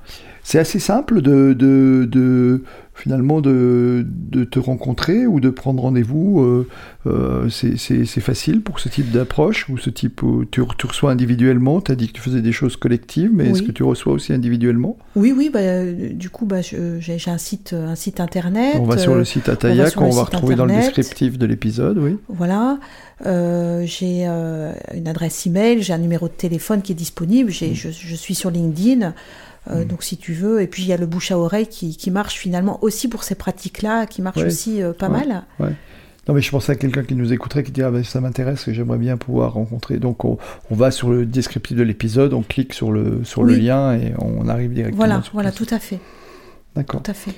C'est assez simple de, de, de finalement de, de, te rencontrer ou de prendre rendez-vous. Euh, euh c'est facile pour ce type d'approche ou ce type où tu, tu reçois individuellement? Tu as dit que tu faisais des choses collectives, mais est-ce que tu reçois aussi individuellement? Oui, oui. Bah, du coup, bah, j'ai un site, un site internet. On va sur le site Ataya qu'on va retrouver dans le descriptif de l'épisode, oui. Voilà. Euh, j'ai euh, une adresse email, j'ai un numéro de téléphone qui est disponible. Mm. Je, je, suis sur LinkedIn. Euh, mm. Donc si tu veux, et puis il y a le bouche à oreille qui, qui marche finalement aussi pour ces pratiques-là, qui marche aussi euh, pas mal. Ouais. Non mais je pensais à quelqu'un qui nous écouterait, qui dirait ah, ben, ça m'intéresse, que j'aimerais bien pouvoir rencontrer. Donc on, on, va sur le descriptif de l'épisode, on clique sur le, sur le lien et on arrive directement. Voilà, voilà, tout à fait. D'accord. Tout à fait.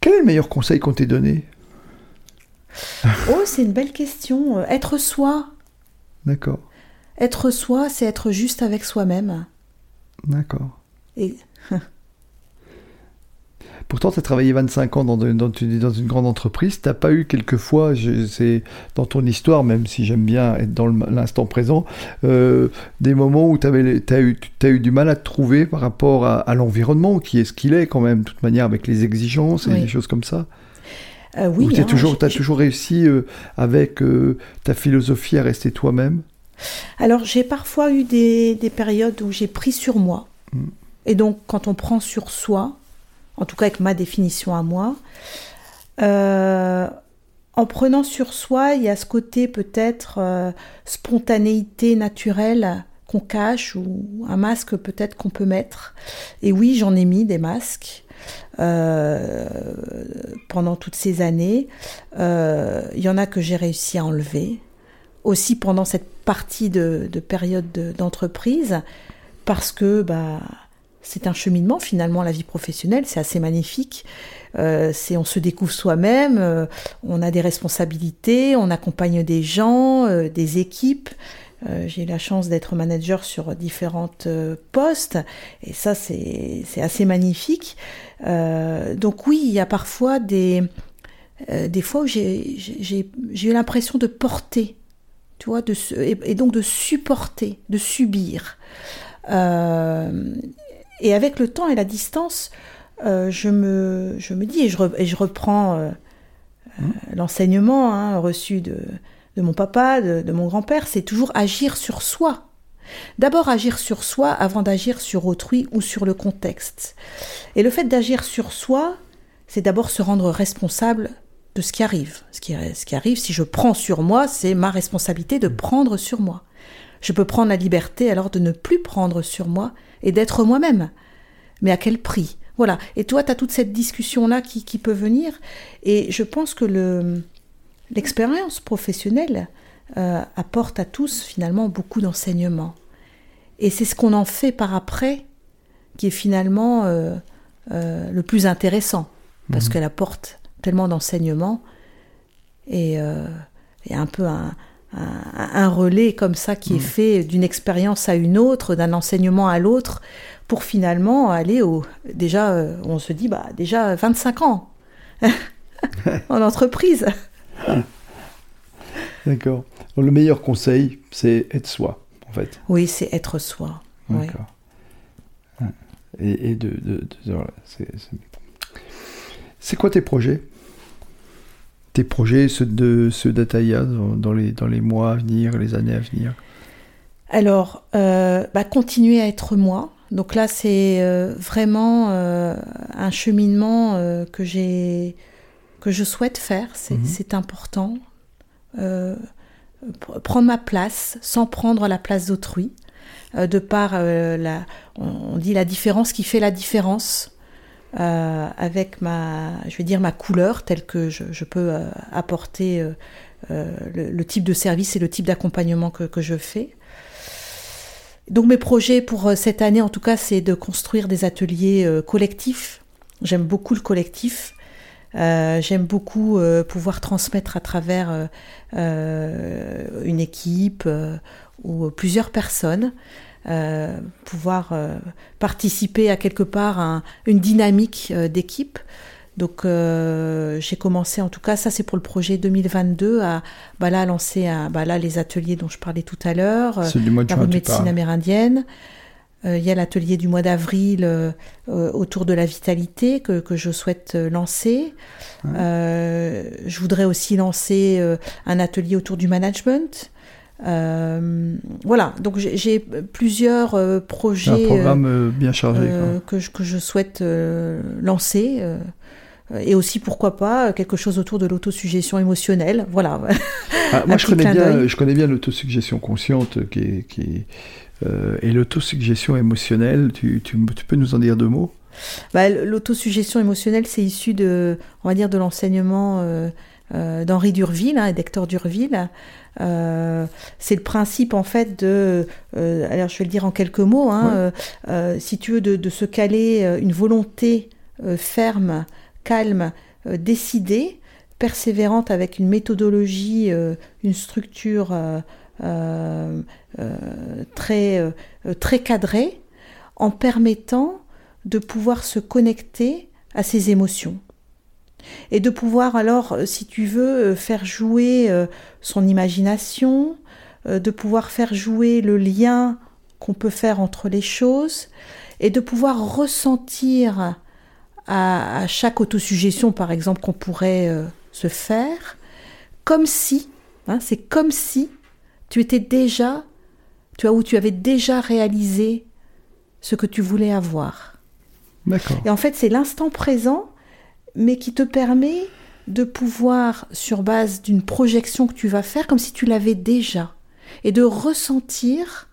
Quel est le meilleur conseil qu'on t'ait donné? Oh, c'est une belle question. Euh, être soi. D'accord. Être soi, c'est être juste avec soi-même. D'accord. Et... *laughs* Pourtant, tu as travaillé 25 ans dans, dans, dans une grande entreprise. Tu n'as pas eu quelquefois, c'est dans ton histoire, même si j'aime bien être dans l'instant présent, euh, des moments où tu as, eu, as eu du mal à te trouver par rapport à, l'environnement, qui est ce qu'il est quand même, de toute manière, avec les exigences et des choses comme ça euh, oui. tu as, toujours, as toujours réussi euh, avec ta philosophie à rester toi-même? Alors j'ai parfois eu des, périodes où j'ai pris sur moi. Mm. Et donc quand on prend sur soi, en tout cas avec ma définition à moi, euh, en prenant sur soi, il y a ce côté peut-être euh, spontanéité naturelle qu'on cache ou un masque peut-être qu'on peut mettre. Et oui, j'en ai mis des masques. Euh, pendant toutes ces années. Il y en a que j'ai réussi à enlever. Aussi pendant cette partie de, de période d'entreprise parce que bah, c'est un cheminement finalement la vie professionnelle, c'est assez magnifique. Euh, c'est on se découvre soi-même, euh, on a des responsabilités, on accompagne des gens, euh, des équipes. J'ai eu la chance d'être manager sur différentes postes et ça c'est assez magnifique. donc oui, il y a parfois des des fois où j'ai eu l'impression de porter, tu vois, de, et, donc de supporter, de subir. et avec le temps et la distance, euh, je, me, je me dis, et je, et je reprends euh, euh, mmh. l'enseignement hein, reçu de, de, mon papa, de, de mon grand-père, c'est toujours agir sur soi. D'abord agir sur soi avant d'agir sur autrui ou sur le contexte. Et le fait d'agir sur soi, c'est d'abord se rendre responsable de ce qui arrive. Ce qui, ce qui arrive, si je prends sur moi, c'est ma responsabilité de prendre sur moi. Je peux prendre la liberté alors de ne plus prendre sur moi et d'être moi-même. Mais à quel prix? Voilà. Et toi, tu as toute cette discussion-là qui, peut venir. Et je pense que le, l'expérience professionnelle euh, apporte à tous finalement beaucoup d'enseignements. Et c'est ce qu'on en fait par après qui est finalement euh, euh, le plus intéressant, parce mhm. qu'elle apporte tellement d'enseignements et, et, un peu un, un, relais comme ça qui est mhm. fait d'une expérience à une autre, d'un enseignement à l'autre, pour finalement aller au. Déjà, euh, on se dit, bah, déjà 25 ans *laughs* en entreprise. D'accord. Le meilleur conseil, c'est être soi, en fait. Oui, c'est être soi. D'accord. Et, de. c'est quoi tes projets? Tes projets, ceux de ceux d'Ataya dans les, dans les mois à venir, les années à venir? Alors, euh, bah, continuer à être moi. Donc là, c'est euh, vraiment euh, un cheminement que j'ai que je souhaite faire. C'est mhm. important. prendre ma place sans prendre la place d'autrui. de par la, on, dit la différence qui fait la différence. Avec ma, je vais dire ma couleur telle que je, peux apporter le, type de service et le type d'accompagnement que, je fais. Donc mes projets pour euh, cette année, en tout cas, c'est de construire des ateliers euh, collectifs. J'aime beaucoup le collectif. Euh, j'aime beaucoup pouvoir transmettre à travers une équipe ou plusieurs personnes, pouvoir participer à quelque part à une dynamique d'équipe. Donc euh, j'ai commencé, en tout cas, ça c'est pour le projet 2022, à bah là, lancer bah là, les ateliers dont je parlais tout à l'heure, euh, la médecine amérindienne. Euh, il y a l'atelier du mois d'avril autour de la vitalité que, que je souhaite lancer. je voudrais aussi lancer un atelier autour du management. Voilà, donc j'ai plusieurs projets. Un programme bien chargé. Que, je, que je souhaite lancer et aussi pourquoi pas quelque chose autour de l'autosuggestion émotionnelle. Voilà. Ah, moi, *laughs* je connais, bien, je connais bien l'autosuggestion consciente qui qui euh, et l'autosuggestion émotionnelle. Tu, tu, peux nous en dire deux mots? Bah, L'autosuggestion émotionnelle, c'est issu de, on va dire, de l'enseignement euh, euh, d'Henri Durville hein, et d'Hector Durville. c'est le principe en fait de, alors je vais le dire en quelques mots, hein, si tu veux, de, de se caler une volonté ferme calme, euh, décidée, persévérante avec une méthodologie, euh, une structure euh, très, très cadrée, en permettant de pouvoir se connecter à ses émotions. Et de pouvoir alors, si tu veux, faire jouer son imagination, de pouvoir faire jouer le lien qu'on peut faire entre les choses, et de pouvoir ressentir à, chaque autosuggestion, par exemple, qu'on pourrait euh, se faire, comme si, hein, c'est comme si tu étais déjà, tu as, ou tu avais déjà réalisé ce que tu voulais avoir. D'accord. Et en fait, c'est l'instant présent, mais qui te permet de pouvoir, sur base d'une projection que tu vas faire, comme si tu l'avais déjà, et de ressentir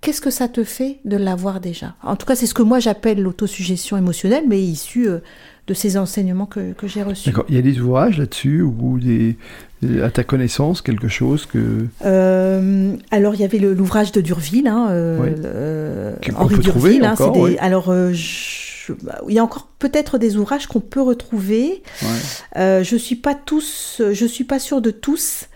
qu'est-ce que ça te fait de l'avoir déjà En tout cas, c'est ce que moi j'appelle l'autosuggestion émotionnelle, mais issue de ces enseignements que, que j'ai reçus. D'accord. Il y a des ouvrages là-dessus ou des, à ta connaissance quelque chose que euh, alors il y avait l'ouvrage de Durville hein, euh, oui. euh, Henri Durville hein, alors euh, je, bah, il y a encore peut-être des ouvrages qu'on peut retrouver ouais. Euh, je suis pas tous je suis pas sûre de tous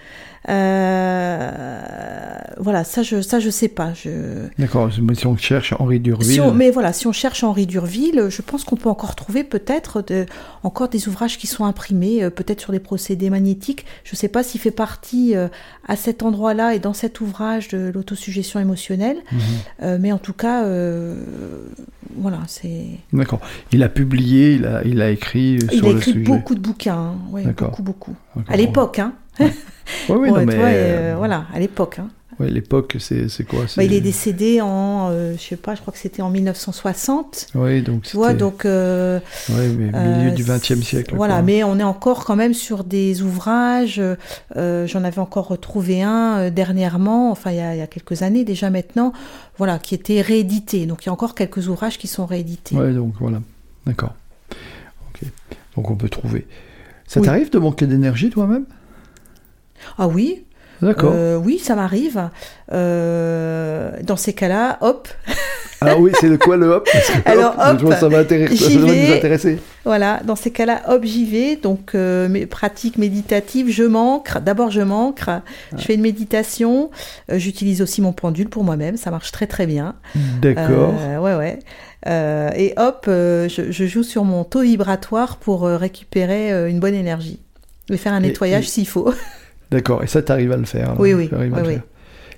voilà, ça je ça je sais pas. Je... D'accord, mais si on cherche Henri Durville. Si on, mais voilà, si on cherche Henri Durville, je pense qu'on peut encore trouver peut-être de, encore des ouvrages qui sont imprimés, euh, peut-être sur des procédés magnétiques. Je sais pas s'il fait partie euh, à cet endroit-là et dans cet ouvrage de l'autosuggestion émotionnelle, Mhm. euh, mais en tout cas, euh, voilà, c'est. D'accord. Il a publié, il a, il a écrit Il sur a le écrit sujet. beaucoup de bouquins, hein, D'accord. beaucoup, beaucoup. À l'époque, hein. *laughs* Oui, oui, non, mais euh, euh, voilà, à l'époque. Hein. ouais, l'époque, c'est quoi? Bah, il est décédé en, euh, je sais pas, je crois que c'était en 1960. Oui, donc Tu vois, donc euh, ouais, mais milieu euh, du XXe siècle. voilà. quoi. Mais on est encore quand même sur des ouvrages. J'en avais encore retrouvé un dernièrement, enfin il y, a, il y a quelques années déjà maintenant, voilà, qui était réédité. Donc il y a encore quelques ouvrages qui sont réédités. Ouais, donc voilà. D'accord. Ok. Donc on peut trouver. Ça Oui. t'arrive de manquer d'énergie toi-même? Ah oui, D'accord. euh, oui, ça m'arrive. Euh, dans ces cas-là, hop, Ah oui, c'est de quoi le hop? Parce que Alors, hop, je ça va intéresser, ça j'y va nous vais. intéresser. Voilà, dans ces cas-là, hop, j'y vais. Donc, euh, mes pratiques méditatives, je m'ancre. D'abord, je m'ancre. Je fais une méditation. Euh, J'utilise aussi mon pendule pour moi-même. Ça marche très, très bien. D'accord. Ouais, ouais. Et hop, je, je joue sur mon taux vibratoire pour récupérer une bonne énergie. Et faire un Et- nettoyage et- s'il faut. *laughs* D'accord. Et ça, t'arrives à le faire. là Oui, oui, Tu arrives oui.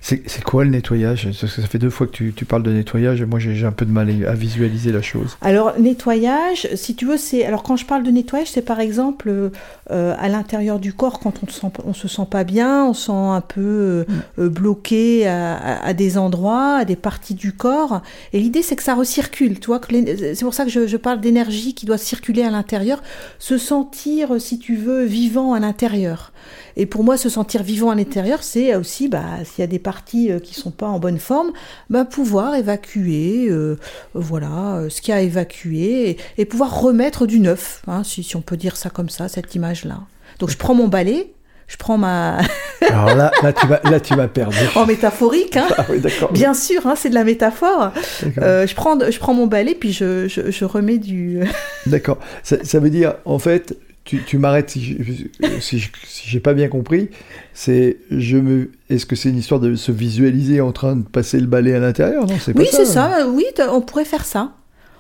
C'est quoi le nettoyage? Parce que ça fait deux fois que tu, tu parles de nettoyage et moi j'ai un peu de mal à visualiser la chose. Alors nettoyage, si tu veux, c'est alors quand je parle de nettoyage, c'est par exemple euh, euh, à l'intérieur du corps quand on ne on se sent pas bien, on sent un peu euh, euh, bloqué à, à- à des endroits, à des parties du corps. Et l'idée c'est que ça recircule, tu vois. C'est pour ça que je, je parle d'énergie qui doit circuler à l'intérieur, se sentir, si tu veux, vivant à l'intérieur. Et pour moi, se sentir vivant à l'intérieur, c'est aussi, bah, s'il y a des parties euh, qui sont pas en bonne forme, bah, pouvoir évacuer, euh, voilà, euh, ce qu'il y a à évacuer, et, et pouvoir remettre du neuf, hein, si, si on peut dire ça comme ça, cette image-là. Donc je prends mon balai, je prends ma... *laughs* Alors là, là tu vas, là tu vas perdre. en métaphorique, hein, Ah oui, bien sûr, hein, c'est de la métaphore. Euh, je, prends, je prends mon balai, puis je, je, je remets du... D'accord. Ça, ça veut dire, en fait, tu, tu m'arrêtes si je- si je- si j'ai pas bien compris. C'est, je me, est-ce que c'est une histoire de se visualiser en train de passer le balai à l'intérieur? Non, c'est pas Oui, ça. c'est ça, euh, oui, on pourrait faire ça.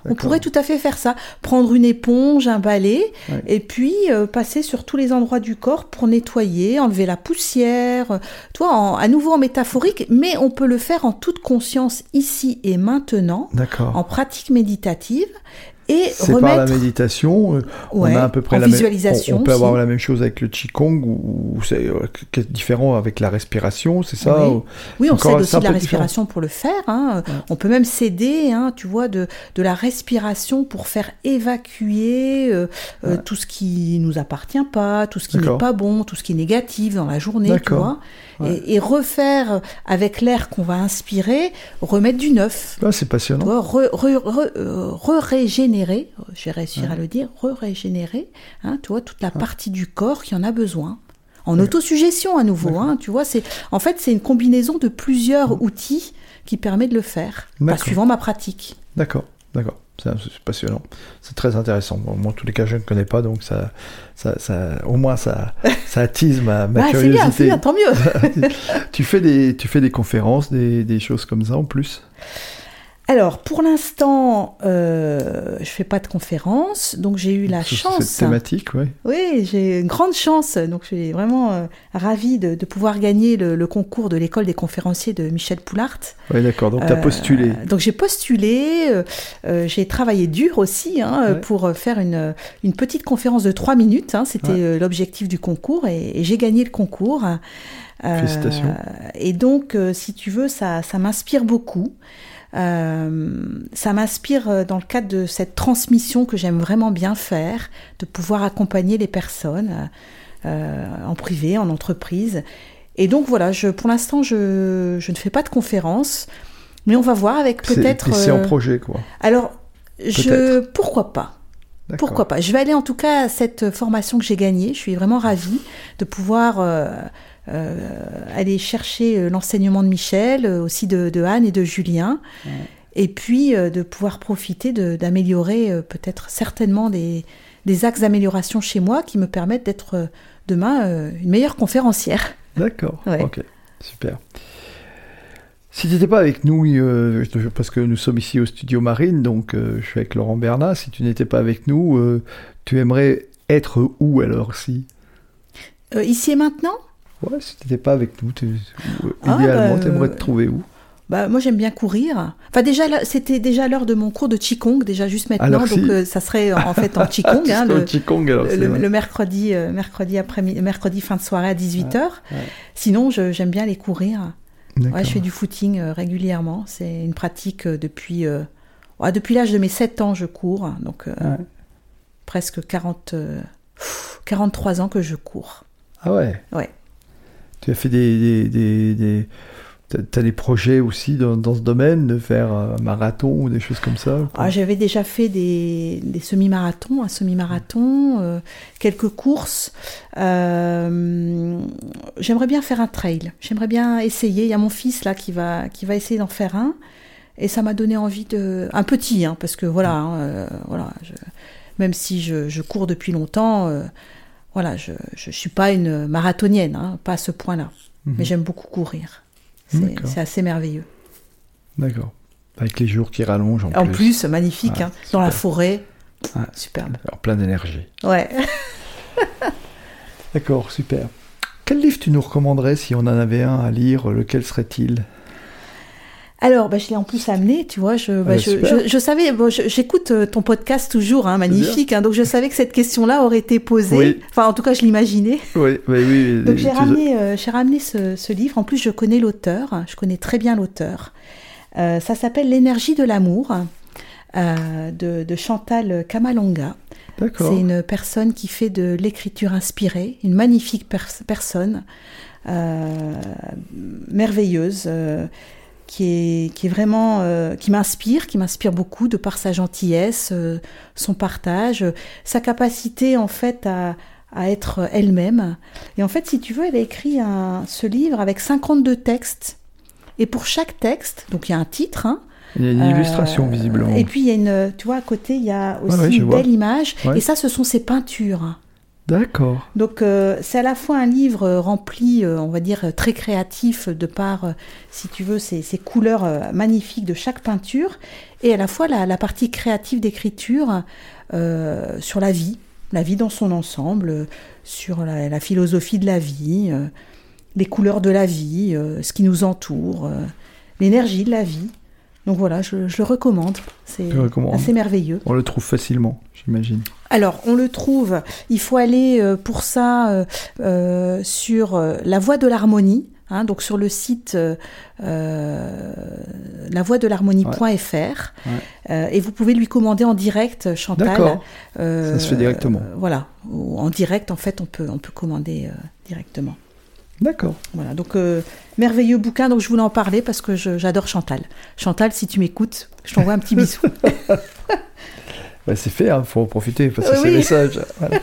On pourrait tout à fait faire ça. Prendre une éponge, un balai, Ouais. et puis euh, passer sur tous les endroits du corps pour nettoyer, enlever la poussière. euh, Toi, en- à nouveau en métaphorique, mais on peut le faire en toute conscience ici et maintenant, en pratique méditative, et C'est par la méditation. euh, ouais, on a à peu près la même- visualisation. on, on peut avoir la même chose avec le qigong ou, ou c'est euh, différent avec la respiration, c'est ça Oui. ou- Oui, on Encore, c'est aussi de la différent. respiration pour le faire. hein. Ouais. On peut même s'aider, hein, tu vois, de, de la respiration pour faire évacuer euh, Ouais. tout ce qui nous appartient pas, tout ce qui n'est pas bon, tout ce qui est négatif dans la journée, tu vois. Ouais. Et, et refaire avec l'air qu'on va inspirer, remettre du neuf. Ah, c'est passionnant. vois, re- re- re- euh, re-régénérer, je vais réussir Ouais. à le dire, re-régénérer, hein, tu vois, toute la partie du corps qui en a besoin. En autosuggestion à nouveau, hein, tu vois, c'est en fait c'est une combinaison de plusieurs outils qui permet de le faire, bah, suivant ma pratique. D'accord, d'accord. C'est passionnant. C'est très intéressant. Bon, moi, en tous les cas, je ne connais pas, donc ça, ça, ça au moins, ça, *laughs* ça attise ma, ma Ouais, c'est bien, curiosité. c'est bien, tant mieux. *laughs* tu fais des, tu fais des conférences, des, des choses comme ça en plus? Alors, pour l'instant, euh, je fais pas de conférence, donc j'ai eu la chance. Cette thématique, oui. Oui, j'ai une grande chance, donc je suis vraiment euh, ravie de, de pouvoir gagner le, le concours de l'école des conférenciers de Michel Poulart. Oui, d'accord. Donc, tu as Euh, postulé. Donc j'ai postulé, euh, euh, j'ai travaillé dur aussi hein, Ouais. pour faire une, une petite conférence de trois minutes. hein, C'était Ouais. l'objectif du concours et, et j'ai gagné le concours. Félicitations. Et donc, si tu veux, ça, ça m'inspire beaucoup. Euh, ça m'inspire euh, dans le cadre de cette transmission que j'aime vraiment bien faire, de pouvoir accompagner les personnes euh, en privé, en entreprise, Et donc voilà, je, pour l'instant, je, je ne fais pas de conférence, mais on va voir avec peut-être. C'est en projet, quoi. Alors, je pourquoi pas? Pourquoi pas? Je vais aller en tout cas à cette formation que j'ai gagnée. Je suis vraiment ravie de pouvoir euh, aller chercher euh, l'enseignement de Michel, euh, aussi de, de Anne et de Julien, et puis euh, de pouvoir profiter d'améliorer euh, peut-être certainement des, des axes d'amélioration chez moi qui me permettent d'être euh, demain euh, une meilleure conférencière. D'accord. *laughs* Ouais. Ok. Super. Si tu n'étais pas avec nous, euh, parce que nous sommes ici au studio Marine, donc euh, je suis avec Laurent Bernat, si tu n'étais pas avec nous, euh, tu aimerais être où alors si? Euh, ici et maintenant? Ouais, si tu n'étais pas avec nous, Ah, idéalement, bah, tu aimerais euh, te trouver où? Bah, moi, j'aime bien courir. Enfin, déjà, c'était déjà l'heure de mon cours de Qigong, déjà juste maintenant. Alors, donc, si. euh, ça serait en fait en *laughs* Qigong. Tu hein, le, Qigong, alors, le, le mercredi, euh, mercredi après mercredi fin de soirée à 18h. ouais. Sinon, j'aime bien aller courir. Ouais, je fais du footing euh, régulièrement. C'est une pratique euh, depuis, euh, ouais, depuis l'âge de mes 7 ans, je cours. Donc, euh, presque 40, euh, pff, 43 ans que je cours. Ah ouais? Ouais. Tu as fait des... des, des, t'as- des projets aussi dans, dans ce domaine, de faire un marathon ou des choses comme ça Ah, J'avais déjà fait des, des semi-marathons, un semi-marathon, euh, quelques courses. Euh, J'aimerais bien faire un trail. J'aimerais bien essayer. Il y a mon fils là qui va, qui va essayer d'en faire un. Et ça m'a donné envie de... Un petit, hein, parce que voilà, hein, euh, voilà même si je, cours depuis longtemps, voilà, je ne suis pas une marathonienne, hein, pas à ce point-là. Mhm. Mais j'aime beaucoup courir. C'est assez merveilleux. D'accord. Avec les jours qui rallongent en, En plus, magnifique, Ouais, hein, dans la forêt. Ouais. Superbe. Alors, plein d'énergie. Ouais. *laughs* D'accord, super. Quel livre tu nous recommanderais si on en avait un à lire? Lequel serait-il? Alors, bah, je l'ai en plus amené, tu vois. Je, bah, Ouais, je, super. je, je savais, bon, j'écoute euh, ton podcast toujours, hein, magnifique. hein, donc, je savais que cette question-là aurait été posée. Oui. Enfin, en tout cas, je l'imaginais. Oui, oui, oui. *laughs* Donc, j'ai ramené, euh, ramené ce, ce livre. En plus, je connais l'auteur. Je connais très bien l'auteur. Euh, ça s'appelle L'énergie de l'amour euh, de, de Chantal Kamalonga. D'accord. C'est une personne qui fait de l'écriture inspirée, une magnifique pers- personne, merveilleuse, qui, est, qui est vraiment, euh, qui m'inspire, qui m'inspire beaucoup de par sa gentillesse, euh, son partage, euh, sa capacité en fait à, à être elle-même. Et en fait, si tu veux, elle a écrit un- ce livre avec 52 textes. Et pour chaque texte, donc il y a un titre, hein, Il y a une euh, illustration, visiblement. Et puis il y a une, tu vois, à côté, il y a aussi Ouais, ouais, je une vois. belle image. Ouais. Et ça, ce sont ses peintures. D'accord. Donc euh, c'est à la fois un livre rempli, euh, on va dire, très créatif de par, euh, si tu veux, ces, ces couleurs magnifiques de chaque peinture, et à la fois la, la partie créative d'écriture sur la vie, la vie dans son ensemble, sur la, la philosophie de la vie, les couleurs de la vie, ce qui nous entoure, l'énergie de la vie. Donc voilà, je, je le recommande. C'est assez merveilleux. On le trouve facilement, j'imagine. Alors, on le trouve, il faut aller euh, pour ça euh, euh, sur La Voix de l'Harmonie, hein, donc sur le site euh. Ouais. Et vous pouvez lui commander en direct, Chantal. D'accord. Euh, Ça se fait directement. voilà, Ou en direct, en fait, on peut, on peut commander directement. D'accord. Voilà, donc euh, merveilleux bouquin, donc je voulais en parler parce que j'adore Chantal. Chantal, si tu m'écoutes, je t'envoie un petit *laughs* bisou. *laughs* Bah, c'est fait, il faut en profiter, passer Oui, ces messages. *laughs* Voilà.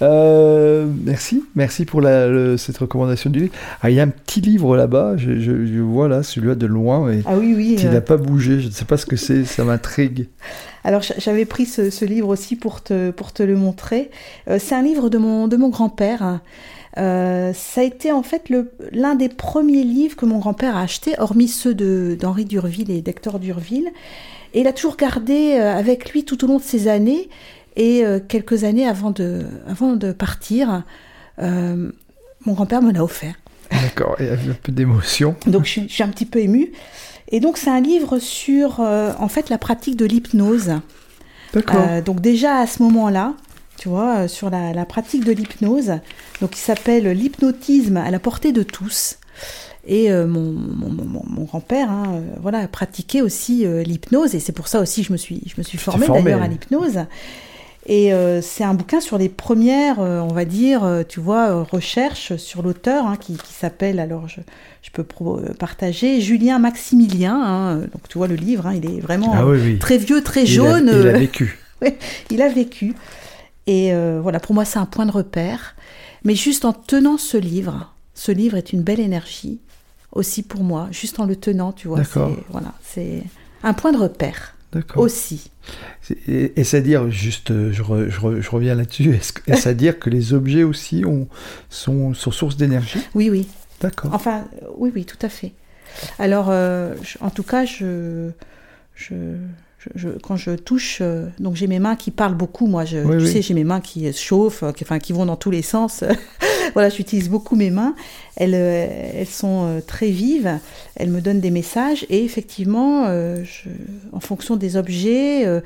Euh, merci, merci pour la, le- cette recommandation du livre. Ah, il y a un petit livre là-bas, je, je- je vois là, celui-là de loin, et ah oui, oui. il euh, n'a pas bougé, je ne sais pas ce que c'est, ça m'intrigue. Alors j'avais pris ce, ce livre aussi pour te, pour te le montrer. Euh, c'est un livre de mon, de mon grand-père. Euh, ça a été en fait l'un des premiers livres que mon grand-père a acheté, hormis ceux d'Henri Durville et d'Hector Durville. Et il a toujours gardé euh, avec lui tout au long de ces années. Et euh, quelques années avant de, avant de partir, euh, mon grand-père me l'a offert. D'accord, il y a un peu d'émotion. Donc je, suis- je suis un petit peu émue. Et donc c'est un livre sur euh, en fait la pratique de l'hypnose. D'accord. Euh, donc déjà à ce moment-là, tu vois, sur la, la pratique de l'hypnose, donc il s'appelle l'hypnotisme à la portée de tous. Et euh, mon, mon, mon- mon grand-père, hein, euh, voilà, pratiquait aussi euh, l'hypnose, et c'est pour ça aussi que je me suis, je me suis formée formée. d'ailleurs à l'hypnose. Et euh, c'est un bouquin sur les premières, euh, on va dire, euh, tu vois, recherches sur l'auteur, hein, qui, qui s'appelle, alors je, je peux partager, Julien Maximilien. hein, donc tu vois le livre, hein, il est vraiment Ah oui, oui. très vieux, très Il a- jaune. Il a, vécu. *laughs* il a vécu. Et voilà, pour moi, c'est un point de repère. Mais juste en tenant ce livre, ce livre est une belle énergie aussi pour moi, juste en le tenant, tu vois. D'accord. c'est- Voilà, c'est un point de repère D'accord. aussi. Et, et c'est-à-dire, juste, euh, je, re- je re- je reviens là-dessus, est-ce que- est-ce à dire que les objets aussi ont, sont, sont source d'énergie? Oui, oui. D'accord. Enfin, oui, oui, tout à fait. Alors, euh, je- en tout cas, je, je, je- je- quand je touche, euh, donc j'ai mes mains qui parlent beaucoup. Moi, je, Oui, tu oui. sais, j'ai mes mains qui se chauffent, euh, qui, enfin, qui vont dans tous les sens. *laughs* voilà, j'utilise beaucoup mes mains. Elles, euh, elles sont très vives. Elles me donnent des messages et effectivement, euh, je- en fonction des objets, euh,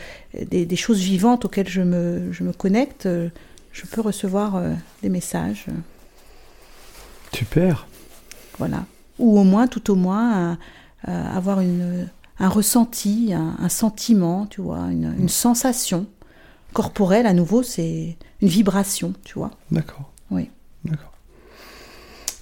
des, des choses vivantes auxquelles je me, je me connecte, je peux recevoir des messages. Super. voilà. Ou au moins, tout au moins, avoir une, un ressenti, un, un sentiment, tu vois, une, une sensation corporelle. À nouveau, c'est une vibration, tu vois. D'accord. Oui. D'accord.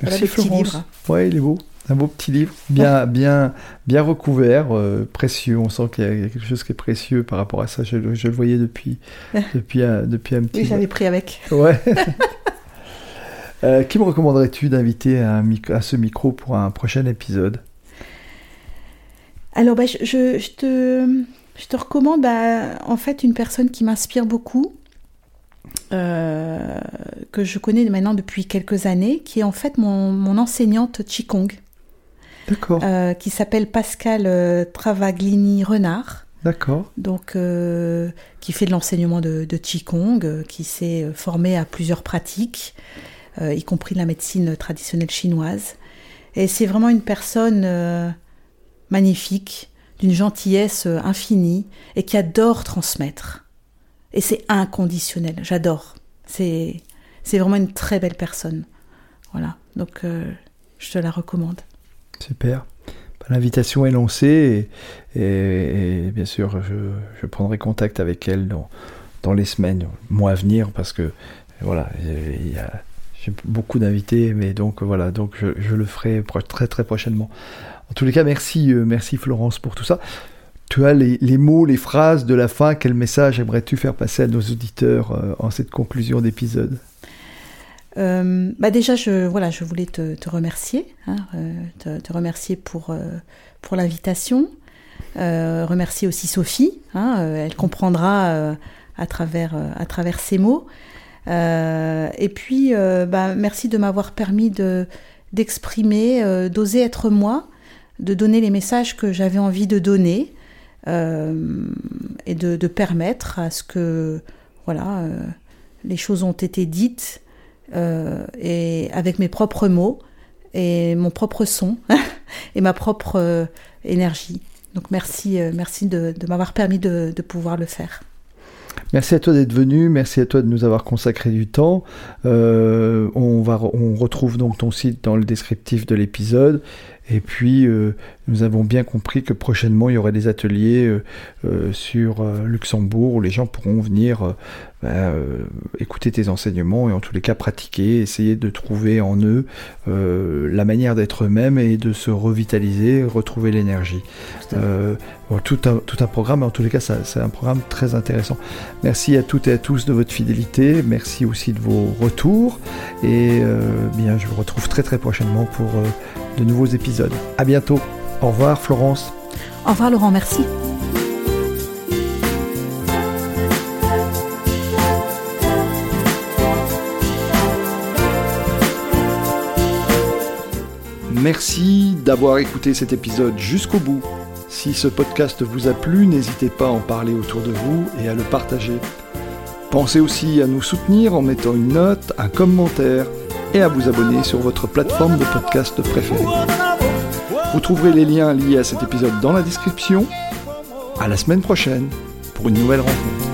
Voilà Merci petit Florence. Ouais, il est beau. Un beau petit livre, bien, bien, bien recouvert, euh, précieux. On sent qu'il y a il y a quelque chose qui est précieux par rapport à ça. Je, le- je le voyais depuis, *laughs* depuis, un, depuis un petit. Oui, j'avais pris avec. Ouais. *laughs* Euh, qui me recommanderais-tu d'inviter à ce micro pour un prochain épisode? Alors, bah, je, je- je te, je te recommande bah, en fait une personne qui m'inspire beaucoup, euh, que je connais maintenant depuis quelques années, qui est en fait mon, mon enseignante Qigong, D'accord, euh, qui s'appelle Pascal euh, Travaglini-Renard. d'accord. donc euh, qui fait de l'enseignement de, de Qigong, qui s'est formé à plusieurs pratiques, y compris la médecine traditionnelle chinoise. Et c'est vraiment une personne magnifique, d'une gentillesse euh, infinie, et qui adore transmettre. Et c'est inconditionnel, j'adore. C'est c'est vraiment une très belle personne. Voilà, donc euh, je te la recommande. Super. Bah, L'invitation est lancée et, bien sûr, je, prendrai contact avec elle dans, dans les semaines, mois à venir, parce que voilà, j'ai beaucoup d'invités, mais donc voilà, donc je, je le ferai très très prochainement. En tous les cas, merci, euh, merci Florence pour tout ça. Tu as les, mots, les phrases de la fin. Quel message aimerais-tu faire passer à nos auditeurs euh, en cette conclusion d'épisode? Euh, bah déjà, je, voilà, je voulais te, remercier, hein, te, remercier pour, pour l'invitation. Remercier aussi Sophie, hein, elle comprendra à, travers, à travers ces mots. Et puis, bah, merci de m'avoir permis de, d'exprimer, d'oser être moi, de donner les messages que j'avais envie de donner euh, et de, permettre à ce que voilà, euh, les choses ont été dites euh, et avec mes propres mots et mon propre son *laughs* et ma propre énergie. Donc merci, merci de, m'avoir permis de, pouvoir le faire. Merci à toi d'être venu, merci à toi de nous avoir consacré du temps. On, va, on retrouve donc ton site dans le descriptif de l'épisode. Et puis, euh, nous avons bien compris que prochainement, il y aurait des ateliers euh, euh, sur Luxembourg où les gens pourront venir bah, euh, écouter tes enseignements et en tous les cas pratiquer, essayer de trouver en eux la manière d'être eux-mêmes et de se revitaliser, retrouver l'énergie. Bon, tout, un, tout un programme, mais en tous les cas, c'est un programme très intéressant. Merci à toutes et à tous de votre fidélité, merci aussi de vos retours, et euh, bien, je vous retrouve très très prochainement pour euh, de nouveaux épisodes. À bientôt. Au revoir, Florence. Au revoir Laurent, merci. Merci d'avoir écouté cet épisode jusqu'au bout. Si ce podcast vous a plu, n'hésitez pas à en parler autour de vous et à le partager. Pensez aussi à nous soutenir en mettant une note, un commentaire et à vous abonner sur votre plateforme de podcast préférée. Vous trouverez les liens liés à cet épisode dans la description. À la semaine prochaine pour une nouvelle rencontre.